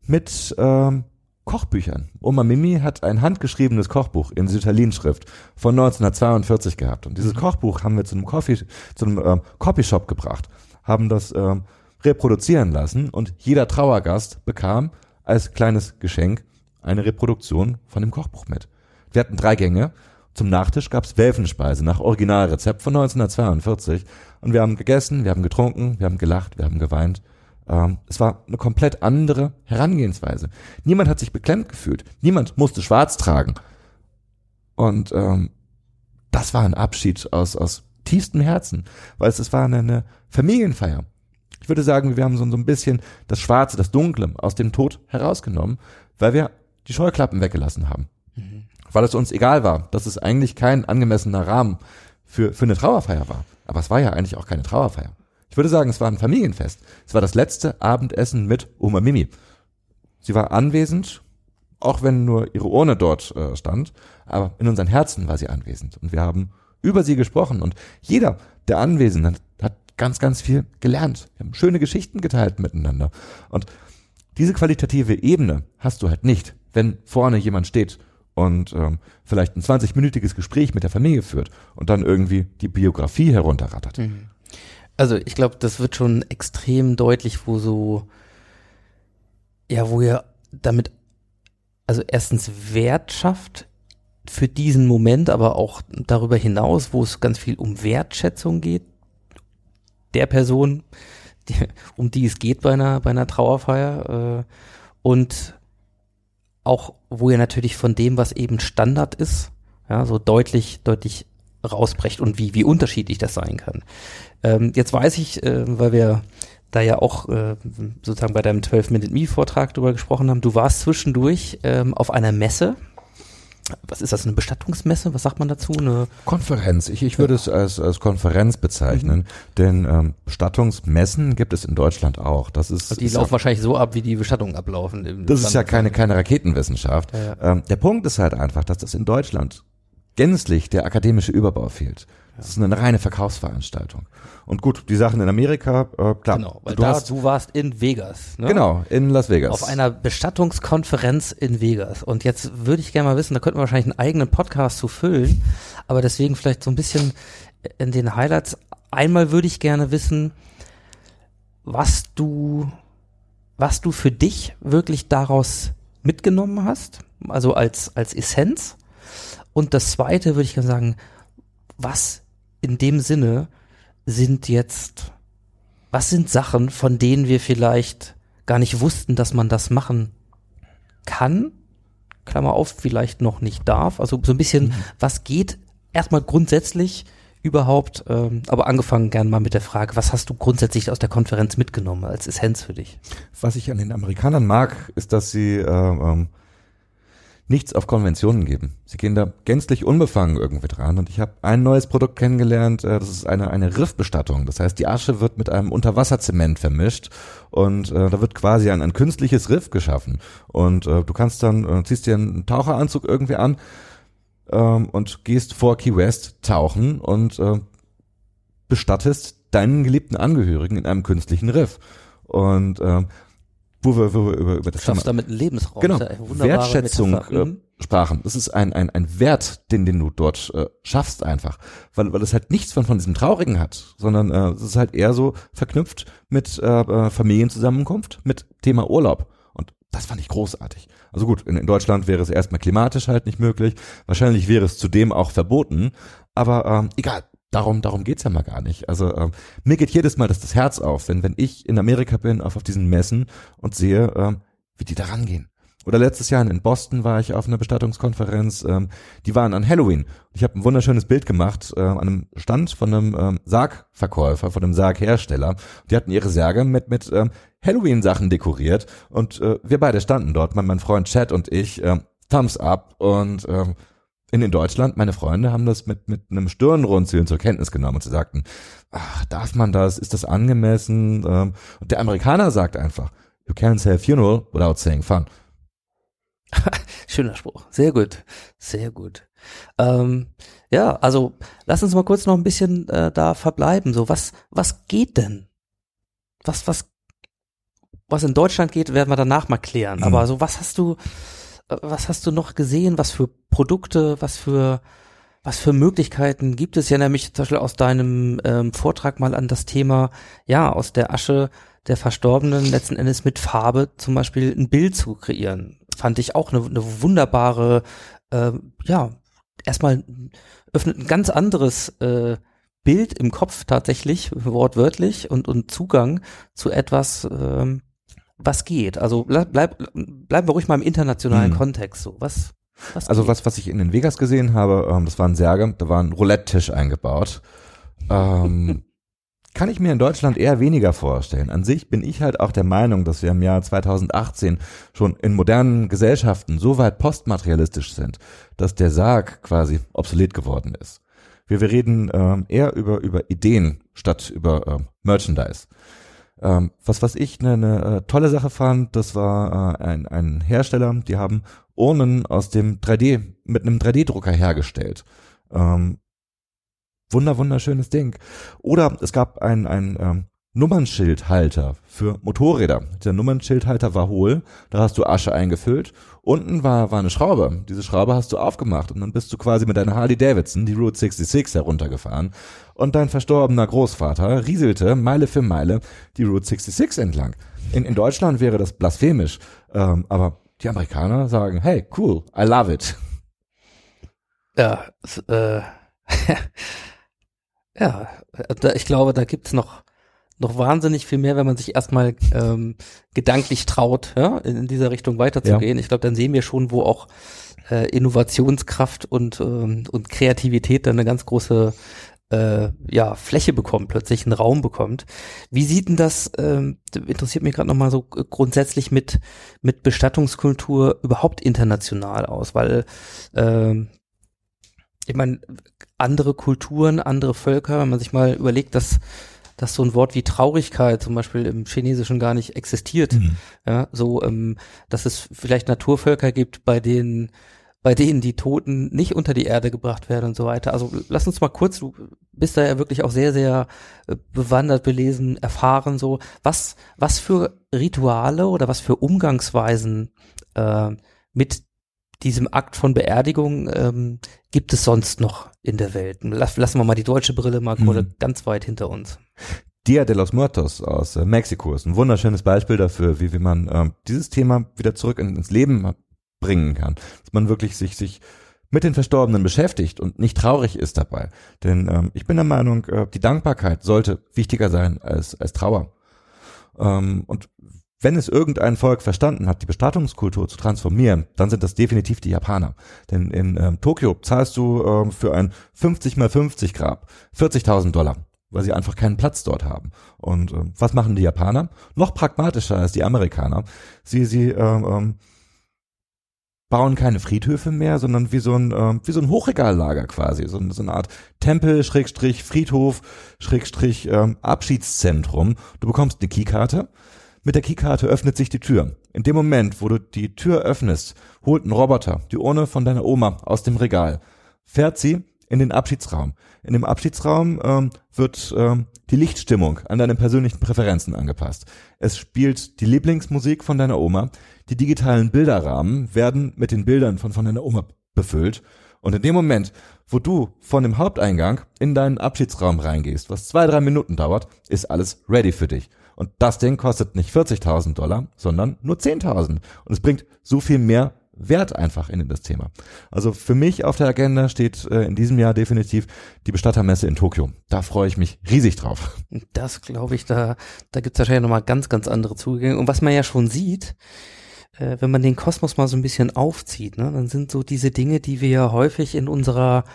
mit ähm, Kochbüchern. Oma Mimi hat ein handgeschriebenes Kochbuch in Sütterlin-Schrift von 1942 gehabt. Und dieses Kochbuch haben wir zu einem Coffee, zu einem ähm, Copyshop gebracht, haben das ähm, reproduzieren lassen und jeder Trauergast bekam als kleines Geschenk eine Reproduktion von dem Kochbuch mit. Wir hatten drei Gänge. Zum Nachtisch gab's Welfenspeise nach Originalrezept von 1942. Und wir haben gegessen, wir haben getrunken, wir haben gelacht, wir haben geweint. Ähm, es war eine komplett andere Herangehensweise. Niemand hat sich beklemmt gefühlt. Niemand musste schwarz tragen. Und ähm, das war ein Abschied aus, aus tiefstem Herzen, weil es, es war eine, eine Familienfeier. Ich würde sagen, wir haben so, so ein bisschen das Schwarze, das Dunkle aus dem Tod herausgenommen, weil wir die Scheuklappen weggelassen haben. Weil es uns egal war, dass es eigentlich kein angemessener Rahmen für, für eine Trauerfeier war. Aber es war ja eigentlich auch keine Trauerfeier. Ich würde sagen, es war ein Familienfest. Es war das letzte Abendessen mit Oma Mimi. Sie war anwesend, auch wenn nur ihre Urne dort äh, stand, aber in unseren Herzen war sie anwesend. Und wir haben über sie gesprochen. Und jeder der Anwesenden hat ganz, ganz viel gelernt. Wir haben schöne Geschichten geteilt miteinander. Und diese qualitative Ebene hast du halt nicht, wenn vorne jemand steht und ähm, vielleicht ein 20-minütiges Gespräch mit der Familie führt und dann irgendwie die Biografie herunterrattert. Also ich glaube, das wird schon extrem deutlich, wo so, ja, wo ihr damit, also erstens Wert schafft für diesen Moment, aber auch darüber hinaus, wo es ganz viel um Wertschätzung geht, der Person, die, um die es geht bei einer, bei einer Trauerfeier, äh, und auch, wo ihr natürlich von dem, was eben Standard ist, ja, so deutlich, deutlich rausbrecht und wie, wie unterschiedlich das sein kann. Ähm, jetzt weiß ich, äh, weil wir da ja auch äh, sozusagen bei deinem 12-Minute-Me-Vortrag drüber gesprochen haben, du warst zwischendurch ähm, auf einer Messe. Was ist das, eine Bestattungsmesse? Was sagt man dazu? Eine Konferenz. Ich, ich würde es als, als Konferenz bezeichnen, denn ähm, Bestattungsmessen gibt es in Deutschland auch. Das ist, also die ist laufen ja, wahrscheinlich so ab, wie die Bestattungen ablaufen. das ist ja Land. keine, keine Raketenwissenschaft. Ja, ja. Ähm, der Punkt ist halt einfach, dass das in Deutschland gänzlich der akademische Überbau fehlt. Das ist eine reine Verkaufsveranstaltung. Und gut, die Sachen in Amerika, äh, klar. Genau, weil du da, hast, du warst in Vegas. Ne? genau, in Las Vegas. Auf einer Bestattungskonferenz in Vegas. Und jetzt würde ich gerne mal wissen, da könnten wir wahrscheinlich einen eigenen Podcast zu füllen, aber deswegen vielleicht so ein bisschen in den Highlights. Einmal würde ich gerne wissen, was du, was du für dich wirklich daraus mitgenommen hast, also als, als Essenz. Und das zweite würde ich gerne sagen, was in dem Sinne sind jetzt, was sind Sachen, von denen wir vielleicht gar nicht wussten, dass man das machen kann, Klammer auf, vielleicht noch nicht darf. Also so ein bisschen, was geht erstmal grundsätzlich überhaupt, ähm, aber angefangen gern mal mit der Frage, was hast du grundsätzlich aus der Konferenz mitgenommen als Essenz für dich? Was ich an den Amerikanern mag, ist, dass sie äh, ähm, nichts auf Konventionen geben. Sie gehen da gänzlich unbefangen irgendwie dran. Und ich habe ein neues Produkt kennengelernt, äh, das ist eine, eine Riffbestattung. Das heißt, die Asche wird mit einem Unterwasserzement vermischt und äh, da wird quasi ein, ein künstliches Riff geschaffen. Und äh, du kannst dann, äh, ziehst dir einen Taucheranzug irgendwie an ähm, und gehst vor Key West tauchen und äh, bestattest deinen geliebten Angehörigen in einem künstlichen Riff. Und ähm, wo wir, wo wir über, über das Schaffst Thema damit einen Lebensraum. genau, ja Wertschätzung äh, Mhm. sprachen. Das ist ein, ein, ein Wert, den, den du dort äh, schaffst einfach. Weil, weil es halt nichts von, von diesem Traurigen hat, sondern äh, es ist halt eher so verknüpft mit äh, äh, Familienzusammenkunft, mit Thema Urlaub. Und das fand ich großartig. Also gut, in, in Deutschland wäre es erstmal klimatisch halt nicht möglich. Wahrscheinlich wäre es zudem auch verboten. Aber ähm, egal, darum, darum geht's ja mal gar nicht. Also ähm, mir geht jedes Mal das, das Herz auf, wenn, wenn ich in Amerika bin, auf, auf diesen Messen und sehe, ähm, wie die da rangehen. Oder letztes Jahr in Boston war ich auf einer Bestattungskonferenz, ähm, die waren an Halloween. Ich habe ein wunderschönes Bild gemacht äh, an einem Stand von einem ähm, Sargverkäufer, von einem Sarghersteller. Die hatten ihre Särge mit, mit ähm, Halloween-Sachen dekoriert und äh, wir beide standen dort, mein, mein Freund Chad und ich, ähm, Thumbs up und ähm, in, in Deutschland, meine Freunde haben das mit, mit einem Stirnrunzeln zur Kenntnis genommen und sie sagten, ach, darf man das, ist das angemessen? Ähm, und der Amerikaner sagt einfach, you can't say a funeral without saying fun. Schöner Spruch. Sehr gut. Sehr gut. Ähm, ja, also lass uns mal kurz noch ein bisschen äh, da verbleiben. So, was, was geht denn? Was, was, was in Deutschland geht, werden wir danach mal klären. Mhm. Aber so, was hast du, was hast du noch gesehen? Was für Produkte, was für, was für Möglichkeiten gibt es? Ja, nämlich zum Beispiel aus deinem ähm, Vortrag mal an das Thema, ja, aus der Asche der Verstorbenen letzten Endes mit Farbe zum Beispiel ein Bild zu kreieren. Fand ich auch eine, eine wunderbare, äh, ja, erstmal öffnet ein ganz anderes äh, Bild im Kopf tatsächlich, wortwörtlich und, und Zugang zu etwas, ähm, was geht. Also bleib, bleib, bleiben wir ruhig mal im internationalen Mhm. Kontext so. Was, was Also geht? was, was ich in den Vegas gesehen habe, ähm, das waren Särge, da war ein Roulette-Tisch eingebaut. Ähm, kann ich mir in Deutschland eher weniger vorstellen. An sich bin ich halt auch der Meinung, dass wir im Jahr 2018 schon in modernen Gesellschaften so weit postmaterialistisch sind, dass der Sarg quasi obsolet geworden ist. Wir, wir reden ähm, eher über, über Ideen statt über ähm, Merchandise. Ähm, was, was ich eine, eine äh, tolle Sache fand, das war äh, ein, ein Hersteller, die haben Urnen aus dem 3D, mit einem 3D-Drucker hergestellt. Ähm, wunder, wunderschönes Ding. Oder es gab ein, ein ähm, Nummernschildhalter für Motorräder. Dieser Nummernschildhalter war hohl, da hast du Asche eingefüllt. Unten war, war eine Schraube. Diese Schraube hast du aufgemacht und dann bist du quasi mit deiner Harley Davidson die Route 66 heruntergefahren und dein verstorbener Großvater rieselte Meile für Meile die Route 66 entlang. In, in Deutschland wäre das blasphemisch, ähm, aber die Amerikaner sagen, hey, cool, I love it. Ja, äh, ja, ich glaube, da gibt's noch noch wahnsinnig viel mehr, wenn man sich erstmal ähm, gedanklich traut, ja, in, in dieser Richtung weiterzugehen. Ich glaube, dann sehen wir schon, wo auch äh, Innovationskraft und ähm, und Kreativität dann eine ganz große äh, ja, Fläche bekommt, plötzlich einen Raum bekommt. Wie sieht denn das, ähm, interessiert mich gerade nochmal so grundsätzlich mit, mit Bestattungskultur überhaupt international aus? Weil ähm, ich meine, andere Kulturen, andere Völker, wenn man sich mal überlegt, dass dass so ein Wort wie Traurigkeit zum Beispiel im Chinesischen gar nicht existiert. Mhm. Ja, so, ähm, dass es vielleicht Naturvölker gibt, bei denen bei denen die Toten nicht unter die Erde gebracht werden und so weiter. Also lass uns mal kurz, du bist da ja wirklich auch sehr, sehr äh, bewandert, belesen, erfahren, so. Was, was für Rituale oder was für Umgangsweisen äh, mit diesem Akt von Beerdigung ähm, gibt es sonst noch in der Welt? Lass, lassen wir mal die deutsche Brille mal Mhm. ganz weit hinter uns. Dia de los Muertos aus äh, Mexiko ist ein wunderschönes Beispiel dafür, wie, wie man ähm, dieses Thema wieder zurück in, ins Leben bringen kann. Dass man wirklich sich, sich mit den Verstorbenen beschäftigt und nicht traurig ist dabei. Denn ähm, ich bin der Meinung, äh, die Dankbarkeit sollte wichtiger sein als, als Trauer. Ähm, und wenn es irgendein Volk verstanden hat, die Bestattungskultur zu transformieren, dann sind das definitiv die Japaner. Denn in ähm, Tokio zahlst du ähm, für ein 50 mal 50 Grab 40.000 Dollar, weil sie einfach keinen Platz dort haben. Und ähm, was machen die Japaner? Noch pragmatischer als die Amerikaner. Sie, sie ähm, ähm, bauen keine Friedhöfe mehr, sondern wie so ein, ähm, wie so ein Hochregallager quasi, so, so eine Art Tempel, Schrägstrich, Friedhof, Schrägstrich, ähm, Abschiedszentrum. Du bekommst eine Keykarte. Mit der Keykarte öffnet sich die Tür. In dem Moment, wo du die Tür öffnest, holt ein Roboter die Urne von deiner Oma aus dem Regal, fährt sie in den Abschiedsraum. In dem Abschiedsraum ähm, wird ähm, die Lichtstimmung an deine persönlichen Präferenzen angepasst. Es spielt die Lieblingsmusik von deiner Oma. Die digitalen Bilderrahmen werden mit den Bildern von, von deiner Oma befüllt. Und in dem Moment, wo du von dem Haupteingang in deinen Abschiedsraum reingehst, was zwei, drei Minuten dauert, ist alles ready für dich. Und das Ding kostet nicht 40.000 Dollar, sondern nur 10.000. Und es bringt so viel mehr Wert einfach in das Thema. Also für mich auf der Agenda steht äh, in diesem Jahr definitiv die Bestattermesse in Tokio. Da freue ich mich riesig drauf. Das glaube ich, da, da gibt es wahrscheinlich nochmal ganz, ganz andere Zugänge. Und was man ja schon sieht, äh, wenn man den Kosmos mal so ein bisschen aufzieht, ne, dann sind so diese Dinge, die wir ja häufig in unserer,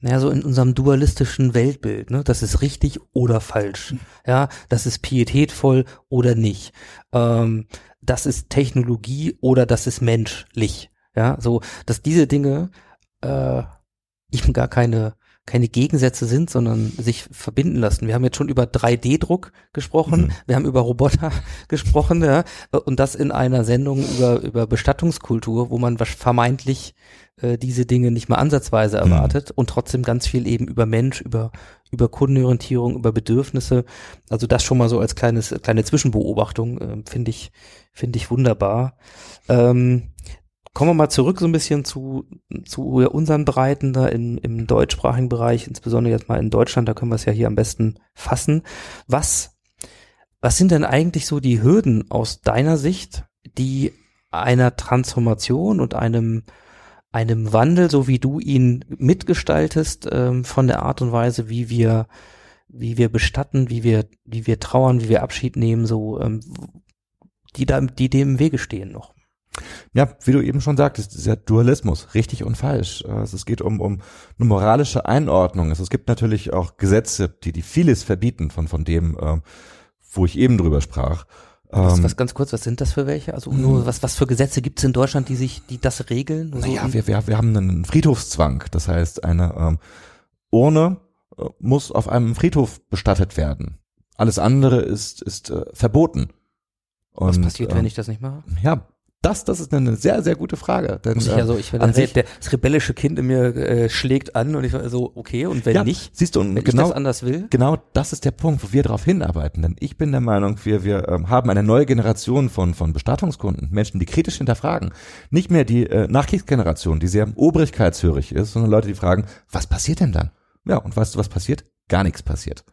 naja, so in unserem dualistischen Weltbild, ne, das ist richtig oder falsch. Ja, das ist pietätvoll oder nicht. Ähm, das ist Technologie oder das ist menschlich. Ja, so, dass diese Dinge äh, eben gar keine keine Gegensätze sind, sondern sich verbinden lassen. Wir haben jetzt schon über 3D-Druck gesprochen, Mhm. wir haben über Roboter gesprochen, ja, und das in einer Sendung über, über Bestattungskultur, wo man vermeintlich äh, diese Dinge nicht mal ansatzweise Mhm. erwartet und trotzdem ganz viel eben über Mensch, über, über Kundenorientierung, über Bedürfnisse. Also das schon mal so als kleines, kleine Zwischenbeobachtung, äh, finde ich, finde ich wunderbar. Ähm, Kommen wir mal zurück so ein bisschen zu, zu unseren Breiten da im, im deutschsprachigen Bereich, insbesondere jetzt mal in Deutschland, da können wir es ja hier am besten fassen. Was, was sind denn eigentlich so die Hürden aus deiner Sicht, die einer Transformation und einem, einem Wandel, so wie du ihn mitgestaltest, ähm, von der Art und Weise, wie wir, wie wir bestatten, wie wir, wie wir trauern, wie wir Abschied nehmen, so, ähm, die da, die dem im Wege stehen noch. Ja, wie du eben schon sagtest, dieser Dualismus, richtig und falsch. Äh, Es geht um, um eine moralische Einordnung. Es gibt natürlich auch Gesetze, die, die vieles verbieten von, von dem, ähm, wo ich eben drüber sprach. Was, Ähm, was ganz kurz, was sind das für welche? Also nur was, was für Gesetze gibt es in Deutschland, die sich, die das regeln? So Naja, wir, wir, wir haben einen Friedhofszwang. Das heißt, eine ähm, Urne äh, muss auf einem Friedhof bestattet werden. Alles andere ist, ist äh, verboten. was Und, passiert, ähm, wenn ich das nicht mache? Ja, Das, das ist eine sehr, sehr gute Frage. Denn, Muss ich ja so, ich an sich- der, das rebellische Kind in mir äh, schlägt an und ich war so, okay, und wenn ja, nicht, siehst du, und wenn genau, ich das anders will, genau das ist der Punkt, wo wir darauf hinarbeiten. Denn ich bin der Meinung, wir, wir ähm, haben eine neue Generation von, von Bestattungskunden, Menschen, die kritisch hinterfragen. Nicht mehr die äh, Nachkriegsgeneration, die sehr obrigkeitshörig ist, sondern Leute, die fragen, was passiert denn dann? Ja, und weißt du, was passiert? Gar nichts passiert.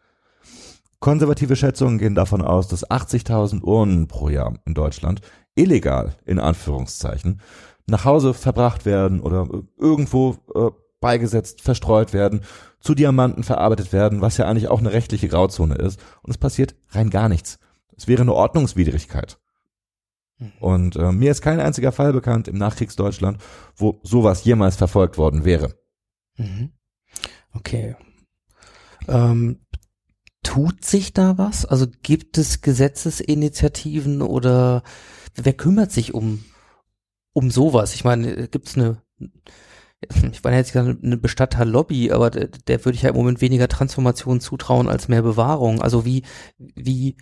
Konservative Schätzungen gehen davon aus, dass 80.000 Urnen pro Jahr in Deutschland illegal, in Anführungszeichen, nach Hause verbracht werden oder äh, irgendwo äh, beigesetzt, verstreut werden, zu Diamanten verarbeitet werden, was ja eigentlich auch eine rechtliche Grauzone ist. Und es passiert rein gar nichts. Es wäre eine Ordnungswidrigkeit. Und äh, mir ist kein einziger Fall bekannt im Nachkriegsdeutschland, wo sowas jemals verfolgt worden wäre. Mhm. Okay. Ähm, tut sich da was? Also gibt es Gesetzesinitiativen oder wer kümmert sich um, um sowas? Ich meine, gibt es eine, ich meine jetzt gerade eine Bestatterlobby, aber der, der würde ich ja im Moment weniger Transformation zutrauen als mehr Bewahrung. Also wie, wie,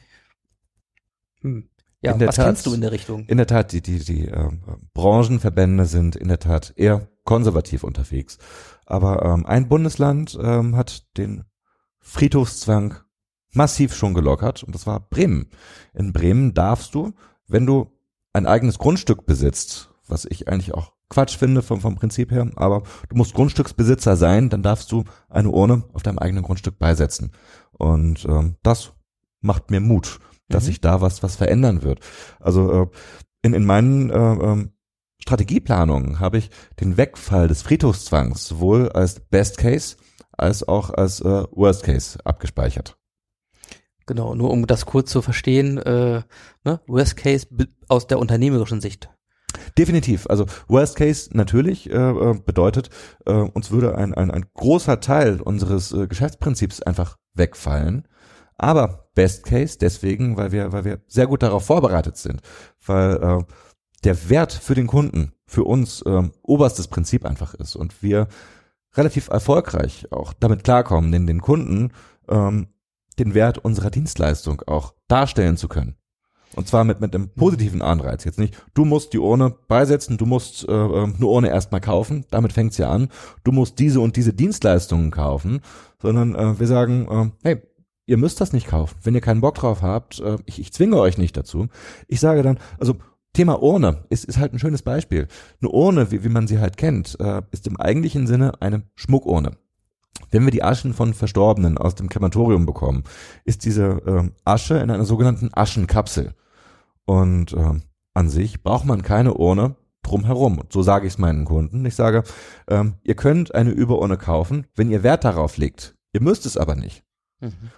hm. ja, was Tat- kennst du in der Richtung? In der Tat, die, die, die äh, Branchenverbände sind in der Tat eher konservativ unterwegs. Aber ähm, ein Bundesland ähm, hat den Friedhofszwang massiv schon gelockert und das war Bremen. In Bremen darfst du, wenn du ein eigenes Grundstück besitzt, was ich eigentlich auch Quatsch finde vom, vom Prinzip her, aber du musst Grundstücksbesitzer sein, dann darfst du eine Urne auf deinem eigenen Grundstück beisetzen. Und ähm, das macht mir Mut, dass Mhm. sich da was, was verändern wird. Also äh, in, in meinen äh, ähm, Strategieplanungen habe ich den Wegfall des Friedhofszwangs sowohl als Best Case als auch als äh, Worst Case abgespeichert. Genau, nur um das kurz zu verstehen, äh, ne? Worst Case aus der unternehmerischen Sicht. Definitiv. Also Worst Case natürlich äh, äh, bedeutet, äh, uns würde ein, ein, ein großer Teil unseres äh, Geschäftsprinzips einfach wegfallen. Aber Best Case deswegen, weil wir, weil wir sehr gut darauf vorbereitet sind, weil äh, der Wert für den Kunden für uns ähm, oberstes Prinzip einfach ist und wir relativ erfolgreich auch damit klarkommen, den, den Kunden ähm, den Wert unserer Dienstleistung auch darstellen zu können. Und zwar mit, mit einem positiven Anreiz. Jetzt nicht, du musst die Urne beisetzen, du musst äh, äh, eine Urne erstmal kaufen, damit fängt's ja an. Du musst diese und diese Dienstleistungen kaufen, sondern äh, wir sagen, äh, hey, ihr müsst das nicht kaufen. Wenn ihr keinen Bock drauf habt, äh, ich, ich zwinge euch nicht dazu. Ich sage dann, also Thema Urne ist, ist halt ein schönes Beispiel. Eine Urne, wie, wie man sie halt kennt, äh, ist im eigentlichen Sinne eine Schmuckurne. Wenn wir die Aschen von Verstorbenen aus dem Krematorium bekommen, ist diese ähm, Asche in einer sogenannten Aschenkapsel. Und ähm, an sich braucht man keine Urne drumherum. Und so sage ich es meinen Kunden. Ich sage, ähm, ihr könnt eine Überurne kaufen, wenn ihr Wert darauf legt. Ihr müsst es aber nicht.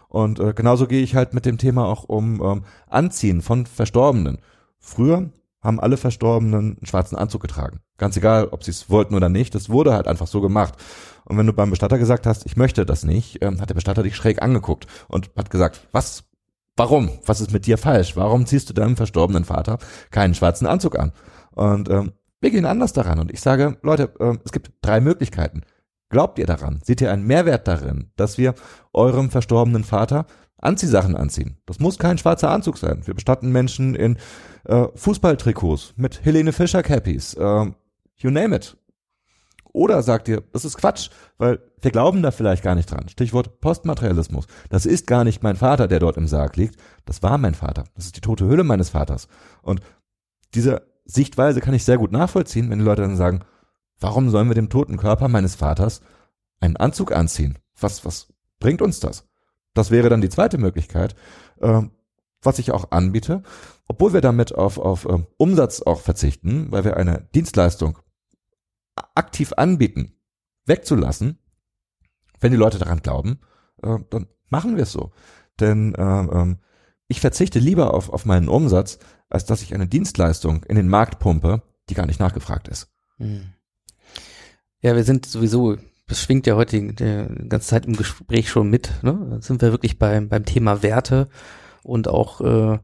Und äh, genauso gehe ich halt mit dem Thema auch um ähm, Anziehen von Verstorbenen. Früher haben alle Verstorbenen einen schwarzen Anzug getragen. Ganz egal, ob sie es wollten oder nicht, das wurde halt einfach so gemacht. Und wenn du beim Bestatter gesagt hast, ich möchte das nicht, ähm, hat der Bestatter dich schräg angeguckt und hat gesagt, was, warum, was ist mit dir falsch? Warum ziehst du deinem verstorbenen Vater keinen schwarzen Anzug an? Und ähm, wir gehen anders daran und ich sage, Leute, ähm, es gibt drei Möglichkeiten. Glaubt ihr daran? Seht ihr einen Mehrwert darin, dass wir eurem verstorbenen Vater Anziehsachen anziehen? Das muss kein schwarzer Anzug sein. Wir bestatten Menschen in äh, Fußballtrikots mit Helene Fischer Cappies, äh, you name it. Oder sagt ihr, das ist Quatsch, weil wir glauben da vielleicht gar nicht dran. Stichwort Postmaterialismus. Das ist gar nicht mein Vater, der dort im Sarg liegt. Das war mein Vater. Das ist die tote Hülle meines Vaters. Und diese Sichtweise kann ich sehr gut nachvollziehen, wenn die Leute dann sagen, warum sollen wir dem toten Körper meines Vaters einen Anzug anziehen? Was, was bringt uns das? Das wäre dann die zweite Möglichkeit, äh, was ich auch anbiete, obwohl wir damit auf, auf äh, Umsatz auch verzichten, weil wir eine Dienstleistung aktiv anbieten, wegzulassen, wenn die Leute daran glauben, äh, dann machen wir es so. Denn äh, ähm, ich verzichte lieber auf, auf meinen Umsatz, als dass ich eine Dienstleistung in den Markt pumpe, die gar nicht nachgefragt ist. Hm. Ja, wir sind sowieso, das schwingt ja heute die, ganze Zeit im Gespräch schon mit, ne? Da sind wir wirklich beim, beim Thema Werte und auch äh,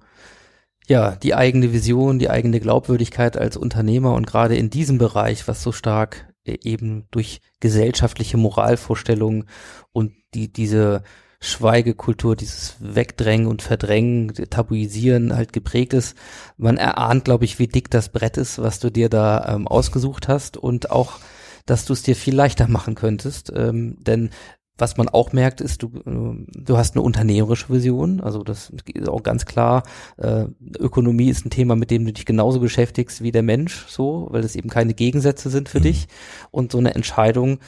ja, die eigene Vision, die eigene Glaubwürdigkeit als Unternehmer und gerade in diesem Bereich, was so stark äh, eben durch gesellschaftliche Moralvorstellungen und die diese Schweigekultur, dieses Wegdrängen und Verdrängen, Tabuisieren halt geprägt ist. Man erahnt, glaube ich, wie dick das Brett ist, was du dir da ähm, ausgesucht hast und auch, dass du es dir viel leichter machen könntest. Ähm, denn was man auch merkt, ist, du, äh, du hast eine unternehmerische Vision. Also das ist auch ganz klar. Äh, Ökonomie ist ein Thema, mit dem du dich genauso beschäftigst wie der Mensch, so, weil es eben keine Gegensätze sind für Mhm. dich. Und so eine Entscheidung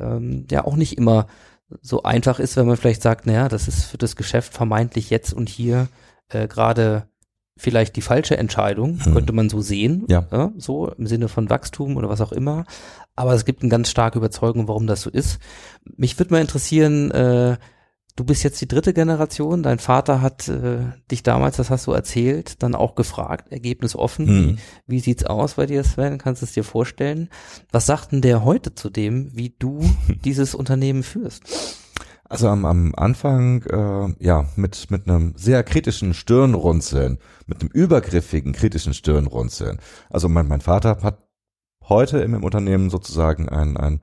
ähm, ja auch nicht immer so einfach ist, wenn man vielleicht sagt, naja, das ist für das Geschäft vermeintlich jetzt und hier äh, gerade vielleicht die falsche Entscheidung, Mhm. könnte man so sehen, Ja. so im Sinne von Wachstum oder was auch immer. Aber es gibt eine ganz starke Überzeugung, warum das so ist. Mich würde mal interessieren, äh, du bist jetzt die dritte Generation, dein Vater hat äh, dich damals, das hast du erzählt, dann auch gefragt, Ergebnis offen, wie, wie sieht's aus bei dir, Sven? Kannst du es dir vorstellen? Was sagt denn der heute zu dem, wie du dieses Unternehmen führst? Also am, am Anfang, äh, ja, mit, mit einem sehr kritischen Stirnrunzeln, mit einem übergriffigen kritischen Stirnrunzeln. Also mein, mein Vater hat heute im, im Unternehmen sozusagen ein, ein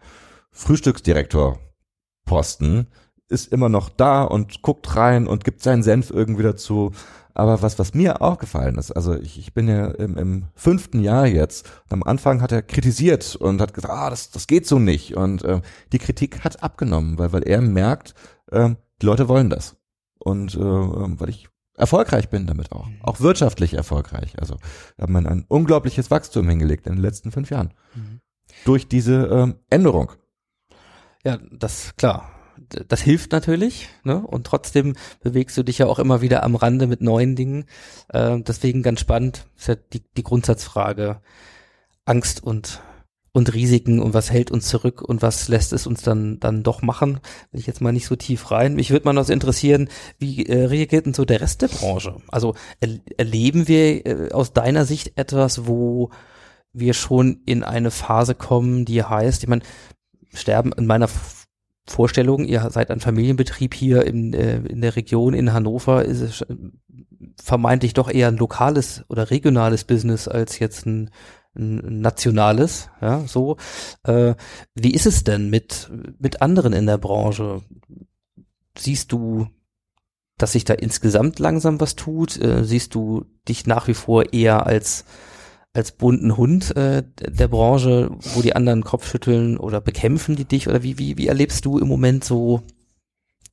Frühstücksdirektor-Posten, ist immer noch da und guckt rein und gibt seinen Senf irgendwie dazu. Aber was, was mir aufgefallen ist, also ich, ich bin ja im, im fünften Jahr jetzt, am Anfang hat er kritisiert und hat gesagt, ah, das, das geht so nicht. Und äh, die Kritik hat abgenommen, weil, weil er merkt, ähm, die Leute wollen das. Und äh, ähm, weil ich erfolgreich bin damit auch, auch wirtschaftlich erfolgreich. Also wir haben ein, ein unglaubliches Wachstum hingelegt in den letzten fünf Jahren. Durch diese ähm, Änderung. Ja, das klar. Das hilft natürlich, ne? Und trotzdem bewegst du dich ja auch immer wieder am Rande mit neuen Dingen. Äh, deswegen ganz spannend ist ja die, die Grundsatzfrage Angst und und Risiken und was hält uns zurück und was lässt es uns dann dann doch machen. Will ich jetzt mal nicht so tief rein. Mich würde mal noch interessieren, wie äh, reagiert denn so der Rest der Branche? Also er, erleben wir äh, aus deiner Sicht etwas, wo wir schon in eine Phase kommen, die heißt, ich meine, sterben in meiner Vorstellung, ihr seid ein Familienbetrieb hier in, äh, in der Region in Hannover, ist es vermeintlich doch eher ein lokales oder regionales Business als jetzt ein, ein nationales, ja, so. Äh, wie ist es denn mit, mit anderen in der Branche? Siehst du, dass sich da insgesamt langsam was tut? Äh, siehst du dich nach wie vor eher als als bunten Hund äh, der Branche, wo die anderen Kopf oder bekämpfen die dich oder wie, wie, wie erlebst du im Moment so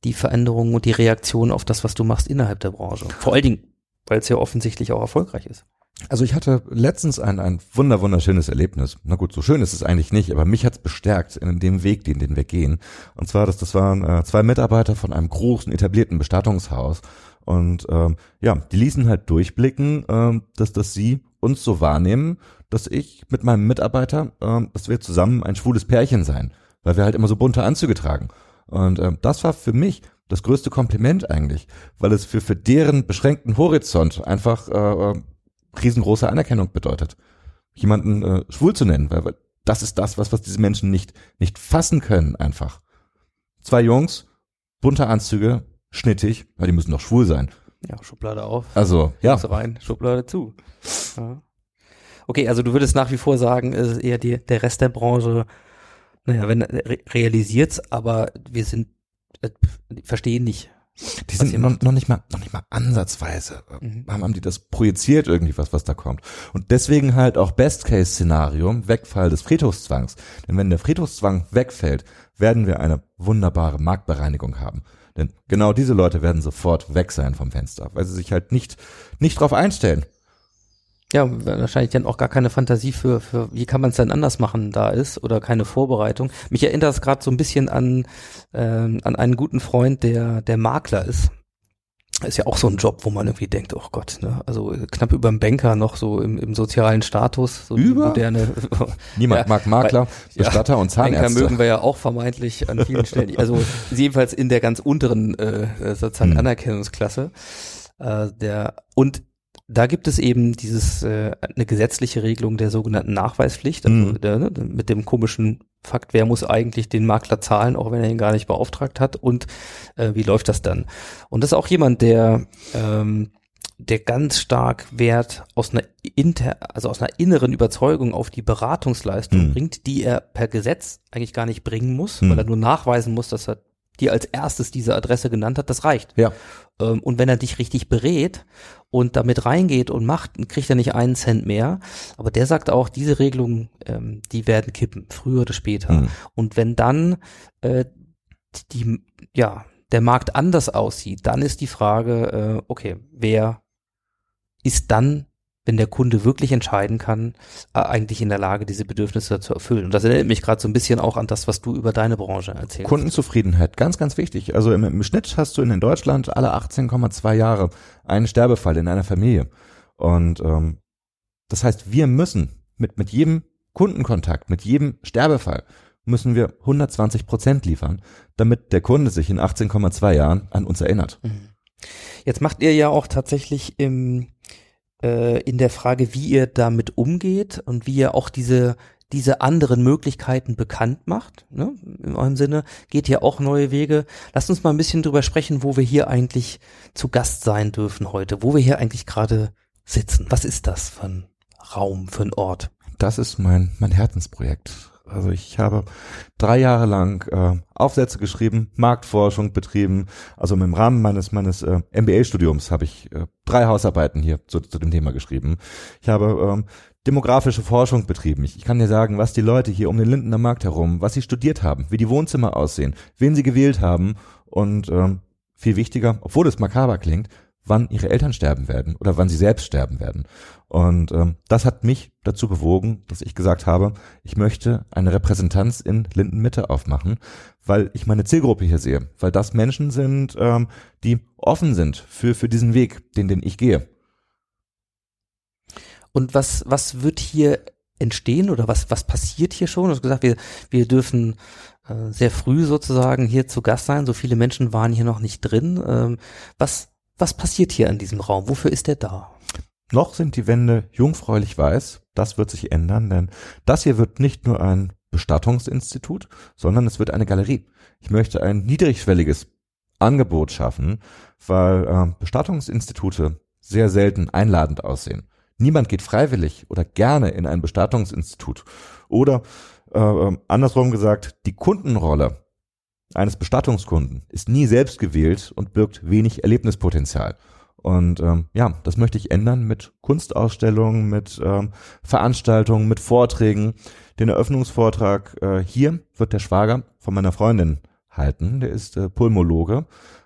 die Veränderungen und die Reaktion auf das, was du machst innerhalb der Branche? Vor allen Dingen, weil es ja offensichtlich auch erfolgreich ist. Also ich hatte letztens ein, ein wunder wunderschönes Erlebnis. Na gut, so schön ist es eigentlich nicht, aber mich hat's bestärkt in dem Weg, den, den wir gehen. Und zwar, dass das waren äh, zwei Mitarbeiter von einem großen etablierten Bestattungshaus. Und ähm, ja, die ließen halt durchblicken, ähm, dass, dass sie uns so wahrnehmen, dass ich mit meinem Mitarbeiter, ähm, dass wir zusammen ein schwules Pärchen sein, weil wir halt immer so bunte Anzüge tragen. Und ähm, das war für mich das größte Kompliment eigentlich, weil es für, für deren beschränkten Horizont einfach äh, äh, riesengroße Anerkennung bedeutet. Jemanden äh, schwul zu nennen, weil, weil das ist das, was, was diese Menschen nicht, nicht fassen können einfach. Zwei Jungs, bunte Anzüge, schnittig, weil die müssen doch schwul sein. Ja, Schublade auf. Also, ja, rein, Schublade zu. Ja. Okay, also du würdest nach wie vor sagen, ist eher die, der Rest der Branche, naja, wenn re realisiert's, aber wir sind äh, verstehen nicht. die sind noch, noch nicht mal, noch nicht mal ansatzweise, Mhm. haben, haben die das projiziert irgendwie, was, was da kommt. Und deswegen halt auch Best-Case-Szenario, Wegfall des Friedhofszwangs. Denn wenn der Friedhofszwang wegfällt, werden wir eine wunderbare Marktbereinigung haben. Denn genau diese Leute werden sofort weg sein vom Fenster, weil sie sich halt nicht, nicht drauf einstellen. Ja, wahrscheinlich dann auch gar keine Fantasie für, für wie kann man es denn anders machen da ist oder keine Vorbereitung. Mich erinnert das gerade so ein bisschen an, ähm, an einen guten Freund, der, der Makler ist. Ist ja auch so ein Job, wo man irgendwie denkt, oh Gott, ne? also äh, knapp über dem Banker noch so im, im sozialen Status, so die Über? moderne Niemand Ja, mag Makler, ja, Bestatter und Banker Zahnärzte. mögen wir ja auch vermeintlich an vielen Stellen. Also jedenfalls in der ganz unteren äh, sozusagen Hm. Anerkennungsklasse. Äh, der und da gibt es eben dieses äh, eine gesetzliche Regelung der sogenannten Nachweispflicht, also Mhm. der, ne, mit dem komischen Fakt, wer muss eigentlich den Makler zahlen, auch wenn er ihn gar nicht beauftragt hat und äh, wie läuft das dann? Und das ist auch jemand, der ähm, der ganz stark Wert aus einer inter, also aus einer inneren Überzeugung auf die Beratungsleistung Mhm. bringt, die er per Gesetz eigentlich gar nicht bringen muss, Mhm. weil er nur nachweisen muss, dass er dir als erstes diese Adresse genannt hat, das reicht. Ja. Ähm, und wenn er dich richtig berät und damit reingeht und macht, kriegt er nicht einen Cent mehr. Aber der sagt auch, diese Regelungen, ähm, die werden kippen, früher oder später. Mhm. Und wenn dann äh, die, ja, der Markt anders aussieht, dann ist die Frage, äh, okay, wer ist dann, wenn der Kunde wirklich entscheiden kann, äh, eigentlich in der Lage, diese Bedürfnisse zu erfüllen? Und das erinnert mich gerade so ein bisschen auch an das, was du über deine Branche erzählst. Kundenzufriedenheit, ganz, ganz wichtig. Also im, im Schnitt hast du in Deutschland alle 18,2 Jahre einen Sterbefall in einer Familie. Und ähm, das heißt, wir müssen mit, mit jedem Kundenkontakt, mit jedem Sterbefall, müssen wir 120 Prozent liefern, damit der Kunde sich in 18,2 Jahren an uns erinnert. Jetzt macht ihr ja auch tatsächlich im, äh, in der Frage, wie ihr damit umgeht und wie ihr auch diese diese anderen Möglichkeiten bekannt macht, ne? in eurem Sinne, geht ihr auch neue Wege. Lasst uns mal ein bisschen drüber sprechen, wo wir hier eigentlich zu Gast sein dürfen heute, wo wir hier eigentlich gerade sitzen. Was ist das für ein Raum, für ein Ort? Das ist mein, mein Herzensprojekt. Also ich habe drei Jahre lang äh, Aufsätze geschrieben, Marktforschung betrieben. Also im Rahmen meines meines äh, MBA-Studiums habe ich äh, drei Hausarbeiten hier zu, zu dem Thema geschrieben. Ich habe ähm, demografische Forschung betrieben. Ich, ich kann dir sagen, was die Leute hier um den Lindener Markt herum, was sie studiert haben, wie die Wohnzimmer aussehen, wen sie gewählt haben und ähm, viel wichtiger, obwohl es makaber klingt, wann ihre Eltern sterben werden oder wann sie selbst sterben werden. Und ähm, das hat mich dazu bewogen, dass ich gesagt habe, ich möchte eine Repräsentanz in Linden Mitte aufmachen, weil ich meine Zielgruppe hier sehe, weil das Menschen sind, ähm, die offen sind für für diesen Weg, den den ich gehe. Und was, was wird hier entstehen oder was, was passiert hier schon? Du hast gesagt, wir, wir dürfen äh, sehr früh sozusagen hier zu Gast sein. So viele Menschen waren hier noch nicht drin. Ähm, was, was passiert hier in diesem Raum? Wofür ist der da? Noch sind die Wände jungfräulich weiß. Das wird sich ändern, denn das hier wird nicht nur ein Bestattungsinstitut, sondern es wird eine Galerie. Ich möchte ein niedrigschwelliges Angebot schaffen, weil äh, Bestattungsinstitute sehr selten einladend aussehen. Niemand geht freiwillig oder gerne in ein Bestattungsinstitut. Oder äh, andersrum gesagt, die Kundenrolle eines Bestattungskunden ist nie selbst gewählt und birgt wenig Erlebnispotenzial. Und ähm, ja, das möchte ich ändern mit Kunstausstellungen, mit ähm, Veranstaltungen, mit Vorträgen. Den Eröffnungsvortrag äh, hier wird der Schwager von meiner Freundin halten. Der ist äh, Pulmologe,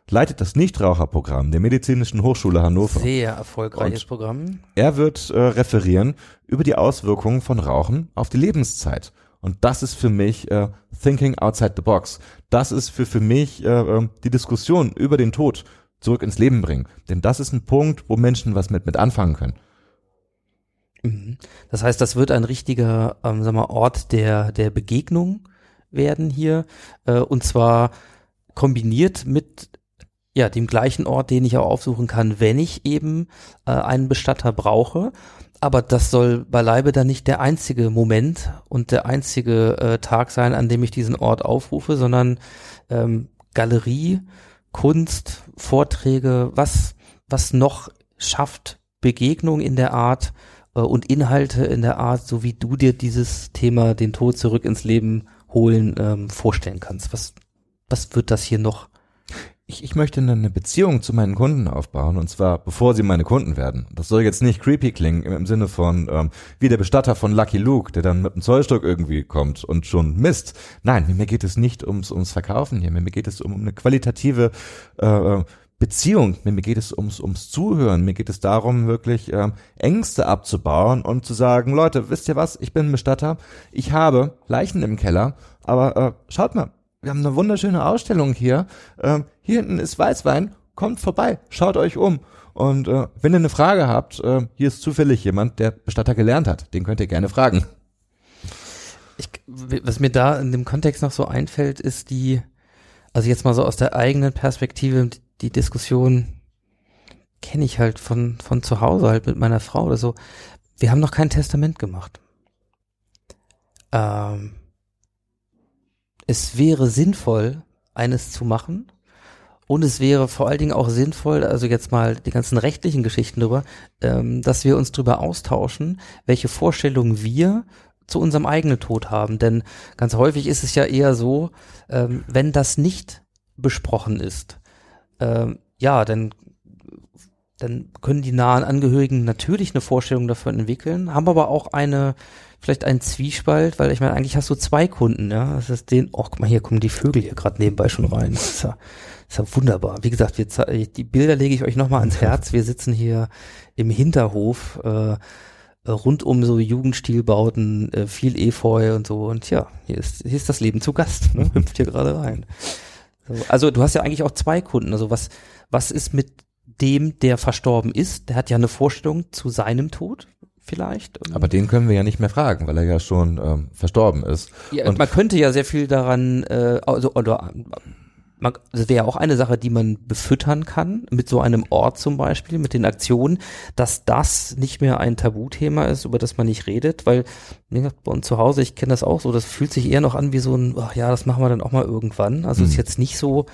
leitet das Nichtraucherprogramm der Medizinischen Hochschule Hannover. Sehr erfolgreiches Und- Programm. Er wird äh, referieren über die Auswirkungen von Rauchen auf die Lebenszeit. Und das ist für mich äh, Thinking Outside the Box. Das ist für, für mich äh, äh, die Diskussion über den Tod zurück ins Leben bringen. Denn das ist ein Punkt, wo Menschen was mit, mit anfangen können. Mhm. Das heißt, das wird ein richtiger, ähm, sag mal, Ort der, der Begegnung werden hier. Äh, und zwar kombiniert mit ja, dem gleichen Ort, den ich auch aufsuchen kann, wenn ich eben äh, einen Bestatter brauche. Aber das soll beileibe dann nicht der einzige Moment und der einzige äh, Tag sein, an dem ich diesen Ort aufrufe, sondern ähm, Galerie, Kunst, Vorträge, was, was noch schafft Begegnung in der Art äh, und Inhalte in der Art, so wie du dir dieses Thema, den Tod zurück ins Leben holen, ähm, vorstellen kannst. Was, was wird das hier noch? Ich, ich möchte eine Beziehung zu meinen Kunden aufbauen und zwar bevor sie meine Kunden werden. Das soll jetzt nicht creepy klingen im, Sinne von ähm, wie der Bestatter von Lucky Luke, der dann mit einem Zollstock irgendwie kommt und schon misst. Nein, mir geht es nicht ums ums Verkaufen hier. Mir geht es um, eine qualitative äh, Beziehung. Mir geht es ums ums Zuhören. Mir geht es darum, wirklich ähm, Ängste abzubauen und zu sagen, Leute, wisst ihr was? Ich bin Bestatter. Ich habe Leichen im Keller, aber äh, schaut mal, wir haben eine wunderschöne Ausstellung hier. Ähm, hier hinten ist Weißwein. Kommt vorbei, schaut euch um. Und äh, wenn ihr eine Frage habt, äh, hier ist zufällig jemand, der Bestatter gelernt hat. Den könnt ihr gerne fragen. Ich, was mir da in dem Kontext noch so einfällt, ist die, also jetzt mal so aus der eigenen Perspektive, die Diskussion kenne ich halt von, von zu Hause halt mit meiner Frau oder so. Wir haben noch kein Testament gemacht. Ähm, es wäre sinnvoll, eines zu machen. Und es wäre vor allen Dingen auch sinnvoll, also jetzt mal die ganzen rechtlichen Geschichten drüber, ähm, dass wir uns drüber austauschen, welche Vorstellungen wir zu unserem eigenen Tod haben. Denn ganz häufig ist es ja eher so, ähm, wenn das nicht besprochen ist, ähm, ja, dann dann können die nahen Angehörigen natürlich eine Vorstellung davon entwickeln, haben aber auch eine, vielleicht einen Zwiespalt, weil ich meine, eigentlich hast du zwei Kunden, ja. Das ist den, oh, guck mal, hier kommen die Vögel hier gerade nebenbei schon rein. Das ist ja, das ist ja wunderbar. Wie gesagt, wir, die Bilder lege ich euch nochmal ans Herz. Wir sitzen hier im Hinterhof, äh, rund um so Jugendstilbauten, äh, viel Efeu und so. Und ja, hier ist, hier ist das Leben zu Gast, ne? hüpft hier gerade rein. So, also du hast ja eigentlich auch zwei Kunden. Also was, was ist mit dem, der verstorben ist? Der hat ja eine Vorstellung zu seinem Tod vielleicht. Aber den können wir ja nicht mehr fragen, weil er ja schon ähm, verstorben ist. Ja, Und- man könnte ja sehr viel daran, äh, also, oder, man, das wäre ja auch eine Sache, die man befüttern kann, mit so einem Ort zum Beispiel, mit den Aktionen, dass das nicht mehr ein Tabuthema ist, über das man nicht redet, weil, bei uns zu Hause, ich kenne das auch so, das fühlt sich eher noch an wie so ein, ach ja, das machen wir dann auch mal irgendwann. Also es ist jetzt nicht so,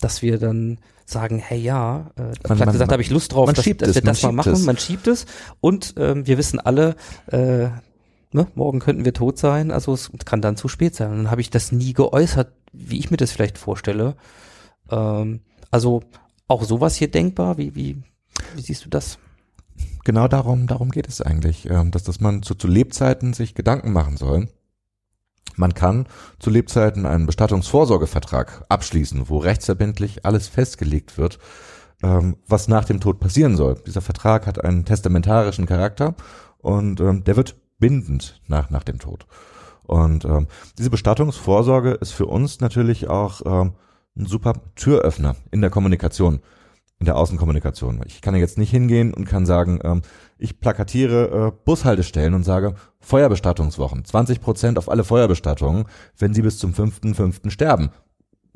dass wir dann sagen, hey ja, äh, Man- man- gesagt, habe ich Lust drauf, dass, dass es, wir das mal machen, es. man schiebt es und ähm, wir wissen alle, äh, ne, morgen könnten wir tot sein, also es kann dann zu spät sein. Und dann habe ich das nie geäußert, wie ich mir das vielleicht vorstelle. Ähm, also auch sowas hier denkbar, wie, wie, wie siehst du das? Genau darum, darum geht es eigentlich, ähm, dass, dass man zu, zu Lebzeiten sich Gedanken machen soll. Man kann zu Lebzeiten einen Bestattungsvorsorgevertrag abschließen, wo rechtsverbindlich alles festgelegt wird, ähm, was nach dem Tod passieren soll. Dieser Vertrag hat einen testamentarischen Charakter und ähm, der wird bindend nach, nach dem Tod. Und ähm, diese Bestattungsvorsorge ist für uns natürlich auch ähm, ein super Türöffner in der Kommunikation, in der Außenkommunikation. Ich kann jetzt nicht hingehen und kann sagen, ähm, ich plakatiere äh, Bushaltestellen und sage Feuerbestattungswochen, 20 Prozent auf alle Feuerbestattungen, wenn sie bis zum 5.5. sterben.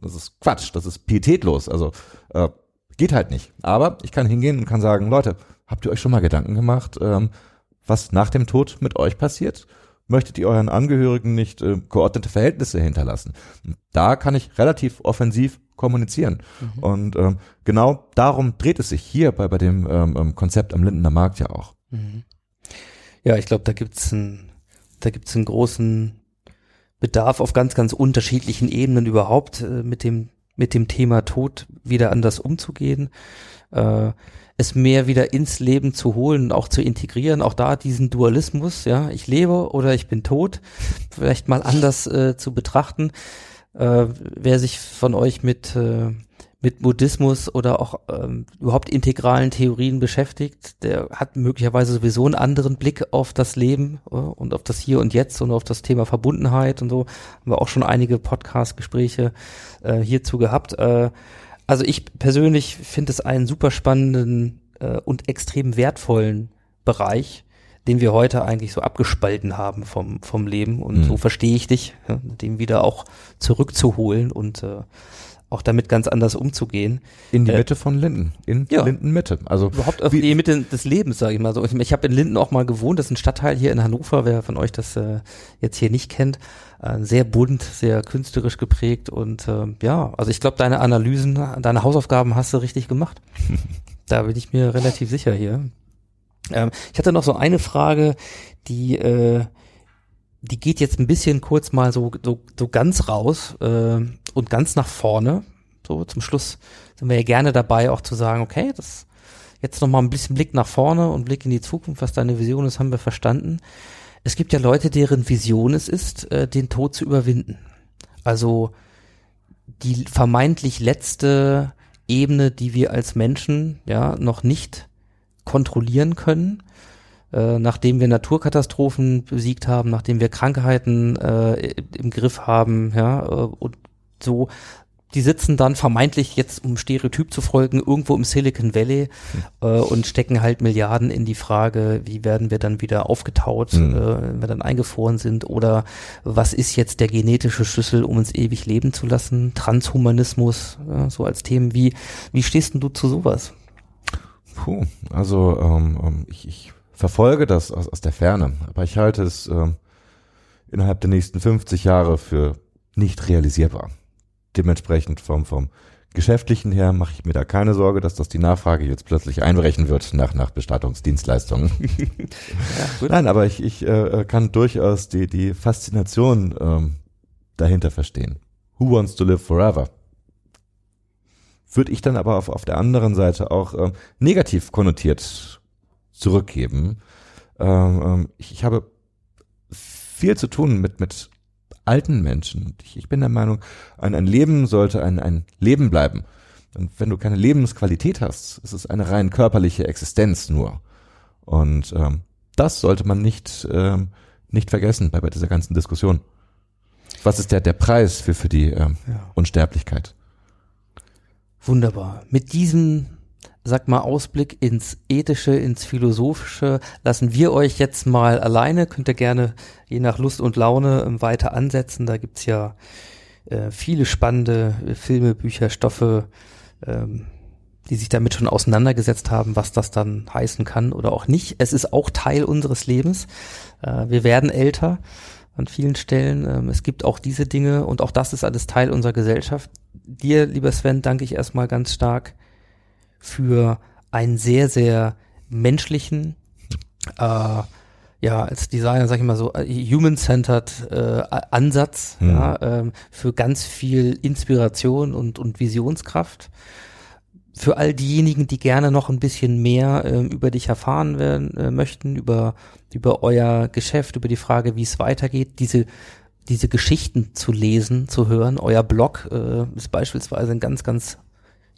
Das ist Quatsch, das ist pietätlos, also äh, geht halt nicht. Aber ich kann hingehen und kann sagen, Leute, habt ihr euch schon mal Gedanken gemacht, ähm, was nach dem Tod mit euch passiert? Möchtet ihr euren Angehörigen nicht äh, geordnete Verhältnisse hinterlassen? Da kann ich relativ offensiv kommunizieren. Und ähm, genau darum dreht es sich hier bei, bei dem ähm, ähm, Konzept am Lindener Markt ja auch. Ja, ich glaube, da gibt's ein, da gibt's einen großen Bedarf auf ganz, ganz unterschiedlichen Ebenen überhaupt äh, mit dem, mit dem Thema Tod wieder anders umzugehen, äh, es mehr wieder ins Leben zu holen und auch zu integrieren, auch da diesen Dualismus, ja, ich lebe oder ich bin tot, vielleicht mal anders äh, zu betrachten. Äh, wer sich von euch mit äh, mit Buddhismus oder auch ähm, überhaupt integralen Theorien beschäftigt, der hat möglicherweise sowieso einen anderen Blick auf das Leben äh, und auf das Hier und Jetzt und auf das Thema Verbundenheit und so. Haben wir auch schon einige Podcast-Gespräche äh, hierzu gehabt. Äh, also ich persönlich finde es einen super spannenden äh, und extrem wertvollen Bereich, den wir heute eigentlich so abgespalten haben vom, vom Leben. Und Mhm. so verstehe ich dich, ja, dem wieder auch zurückzuholen und äh, auch damit ganz anders umzugehen. In die Äh, Mitte von Linden, in ja. Linden Mitte. Also Überhaupt auf die Mitte des Lebens, sage ich mal so. Ich, ich habe in Linden auch mal gewohnt, das ist ein Stadtteil hier in Hannover, wer von euch das äh, jetzt hier nicht kennt. Äh, sehr bunt, sehr künstlerisch geprägt und äh, ja, also ich glaube, deine Analysen, deine Hausaufgaben hast du richtig gemacht. da bin ich mir relativ sicher hier. Ähm, ich hatte noch so eine Frage, die äh, die geht jetzt ein bisschen kurz mal so so, so ganz raus äh, und ganz nach vorne. So zum Schluss sind wir ja gerne dabei, auch zu sagen, okay, das jetzt noch mal ein bisschen Blick nach vorne und Blick in die Zukunft, was deine Vision ist, haben wir verstanden. Es gibt ja Leute, deren Vision es ist, äh, den Tod zu überwinden. Also die vermeintlich letzte Ebene, die wir als Menschen ja noch nicht kontrollieren können, äh, nachdem wir Naturkatastrophen besiegt haben, nachdem wir Krankheiten äh, im Griff haben, ja, äh, und so, die sitzen dann vermeintlich jetzt, um Stereotyp zu folgen, irgendwo im Silicon Valley äh, und stecken halt Milliarden in die Frage, wie werden wir dann wieder aufgetaut, Mhm. äh, wenn wir dann eingefroren sind oder was ist jetzt der genetische Schlüssel, um uns ewig leben zu lassen, Transhumanismus, ja, so als Themen. Wie, wie stehst denn du zu sowas? Puh, also ähm, ähm, ich, ich verfolge das aus, aus der Ferne, aber ich halte es ähm, innerhalb der nächsten 50 Jahre für nicht realisierbar. Dementsprechend vom, vom Geschäftlichen her mache ich mir da keine Sorge, dass das die Nachfrage jetzt plötzlich einbrechen wird nach, nach Bestattungsdienstleistungen. gut. Nein, aber ich, ich äh, kann durchaus die, die Faszination ähm, dahinter verstehen. Who wants to live forever? Würde ich dann aber auf, auf der anderen Seite auch ähm, negativ konnotiert zurückgeben. Ähm, ähm, ich, ich habe viel zu tun mit, mit alten Menschen. Ich, ich bin der Meinung, ein, ein Leben sollte ein, ein Leben bleiben. Und wenn du keine Lebensqualität hast, ist es eine rein körperliche Existenz nur. Und ähm, das sollte man nicht, ähm, nicht vergessen bei, bei dieser ganzen Diskussion. Was ist der, der Preis für, für die ähm, Ja. Unsterblichkeit? Wunderbar. Mit diesem, sag mal, Ausblick ins Ethische, ins Philosophische lassen wir euch jetzt mal alleine. Könnt ihr gerne je nach Lust und Laune ähm, weiter ansetzen. Da gibt's ja äh, viele spannende äh, Filme, Bücher, Stoffe, ähm, die sich damit schon auseinandergesetzt haben, was das dann heißen kann oder auch nicht. Es ist auch Teil unseres Lebens. Äh, wir werden älter an vielen Stellen. Ähm, es gibt auch diese Dinge und auch das ist alles Teil unserer Gesellschaft. Dir, lieber Sven, danke ich erstmal ganz stark für einen sehr, sehr menschlichen, äh, ja, als Designer, sag ich mal so, äh, human-centered äh, Ansatz, Mhm. ja, ähm, für ganz viel Inspiration und, und Visionskraft. Für all diejenigen, die gerne noch ein bisschen mehr ähm, über dich erfahren werden, äh, möchten, über, über euer Geschäft, über die Frage, wie es weitergeht, diese, diese Geschichten zu lesen, zu hören. Euer Blog äh, ist beispielsweise ein ganz, ganz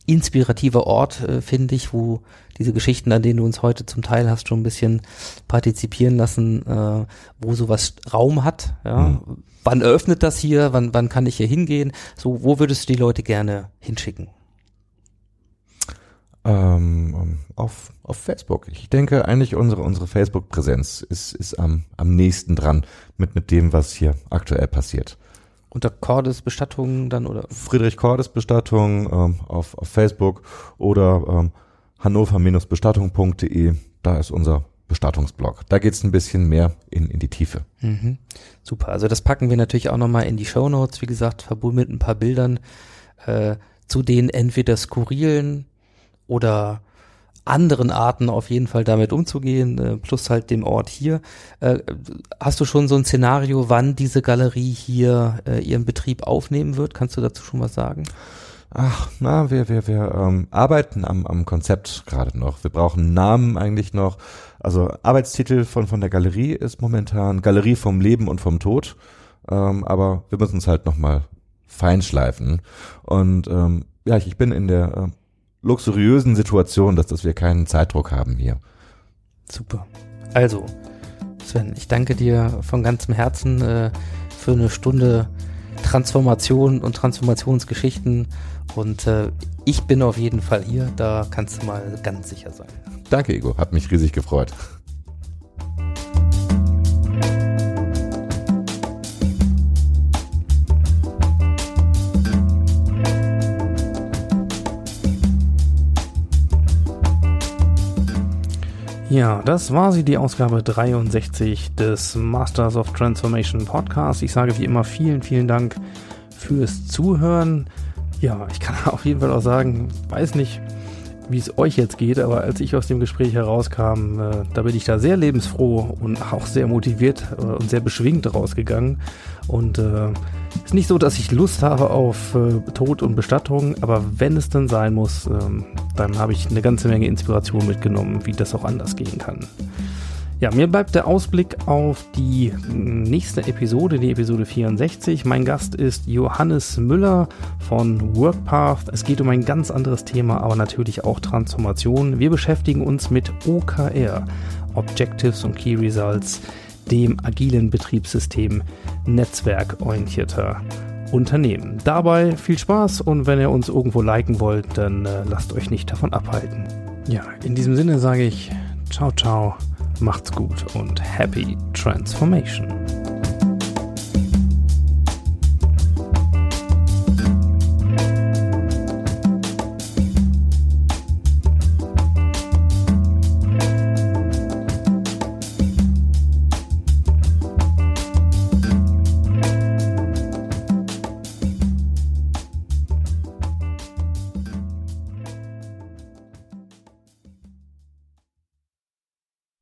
inspirativer Ort, äh, finde ich, wo diese Geschichten, an denen du uns heute zum Teil hast, schon ein bisschen partizipieren lassen, äh, wo sowas Raum hat. Ja? Wann eröffnet das hier? Wann, wann kann ich hier hingehen? So, wo würdest du die Leute gerne hinschicken? Ähm, auf, auf Facebook. Ich denke eigentlich unsere, unsere Facebook-Präsenz ist, ist am, am nächsten dran mit, mit dem, was hier aktuell passiert. Unter Cordes Bestattung dann oder? Friedrich Cordes Bestattung ähm, auf, auf Facebook oder ähm, hannover-bestattung.de, da ist unser Bestattungsblog. Da geht's ein bisschen mehr in, in die Tiefe. Mhm. Super. Also das packen wir natürlich auch nochmal in die Show Notes, wie gesagt, verbunden mit ein paar Bildern äh, zu den entweder skurrilen oder anderen Arten auf jeden Fall damit umzugehen, äh, plus halt dem Ort hier. Äh, hast du schon so ein Szenario, wann diese Galerie hier äh, ihren Betrieb aufnehmen wird? Kannst du dazu schon was sagen? Ach, na, wir, wir, wir ähm, arbeiten am, am Konzept gerade noch. Wir brauchen Namen eigentlich noch. Also Arbeitstitel von, von der Galerie ist momentan Galerie vom Leben und vom Tod. Ähm, aber wir müssen es halt nochmal feinschleifen. Und ähm, ja, ich, ich bin in der äh, luxuriösen Situation, dass, dass wir keinen Zeitdruck haben hier. Super. Also, Sven, ich danke dir von ganzem Herzen äh, für eine Stunde Transformation und Transformationsgeschichten. Und äh, ich bin auf jeden Fall hier, da kannst du mal ganz sicher sein. Danke, Ego. Hat mich riesig gefreut. Ja, das war sie, die Ausgabe 63 des Masters of Transformation Podcast. Ich sage wie immer vielen, vielen Dank fürs Zuhören. Ja, ich kann auf jeden Fall auch sagen, weiß nicht, wie es euch jetzt geht, aber als ich aus dem Gespräch herauskam, äh, da bin ich da sehr lebensfroh und auch sehr motiviert äh, und sehr beschwingt rausgegangen. Und äh, ist nicht so, dass ich Lust habe auf äh, Tod und Bestattung, aber wenn es dann sein muss, ähm, dann habe ich eine ganze Menge Inspiration mitgenommen, wie das auch anders gehen kann. Ja, mir bleibt der Ausblick auf die nächste Episode, die Episode 64. Mein Gast ist Johannes Müller von WorkPath. Es geht um ein ganz anderes Thema, aber natürlich auch Transformation. Wir beschäftigen uns mit OKR, Objectives und Key Results, dem agilen Betriebssystem netzwerkorientierter Unternehmen. Dabei viel Spaß und wenn ihr uns irgendwo liken wollt, dann äh, lasst euch nicht davon abhalten. Ja, in diesem Sinne sage ich ciao, ciao, macht's gut und happy transformation.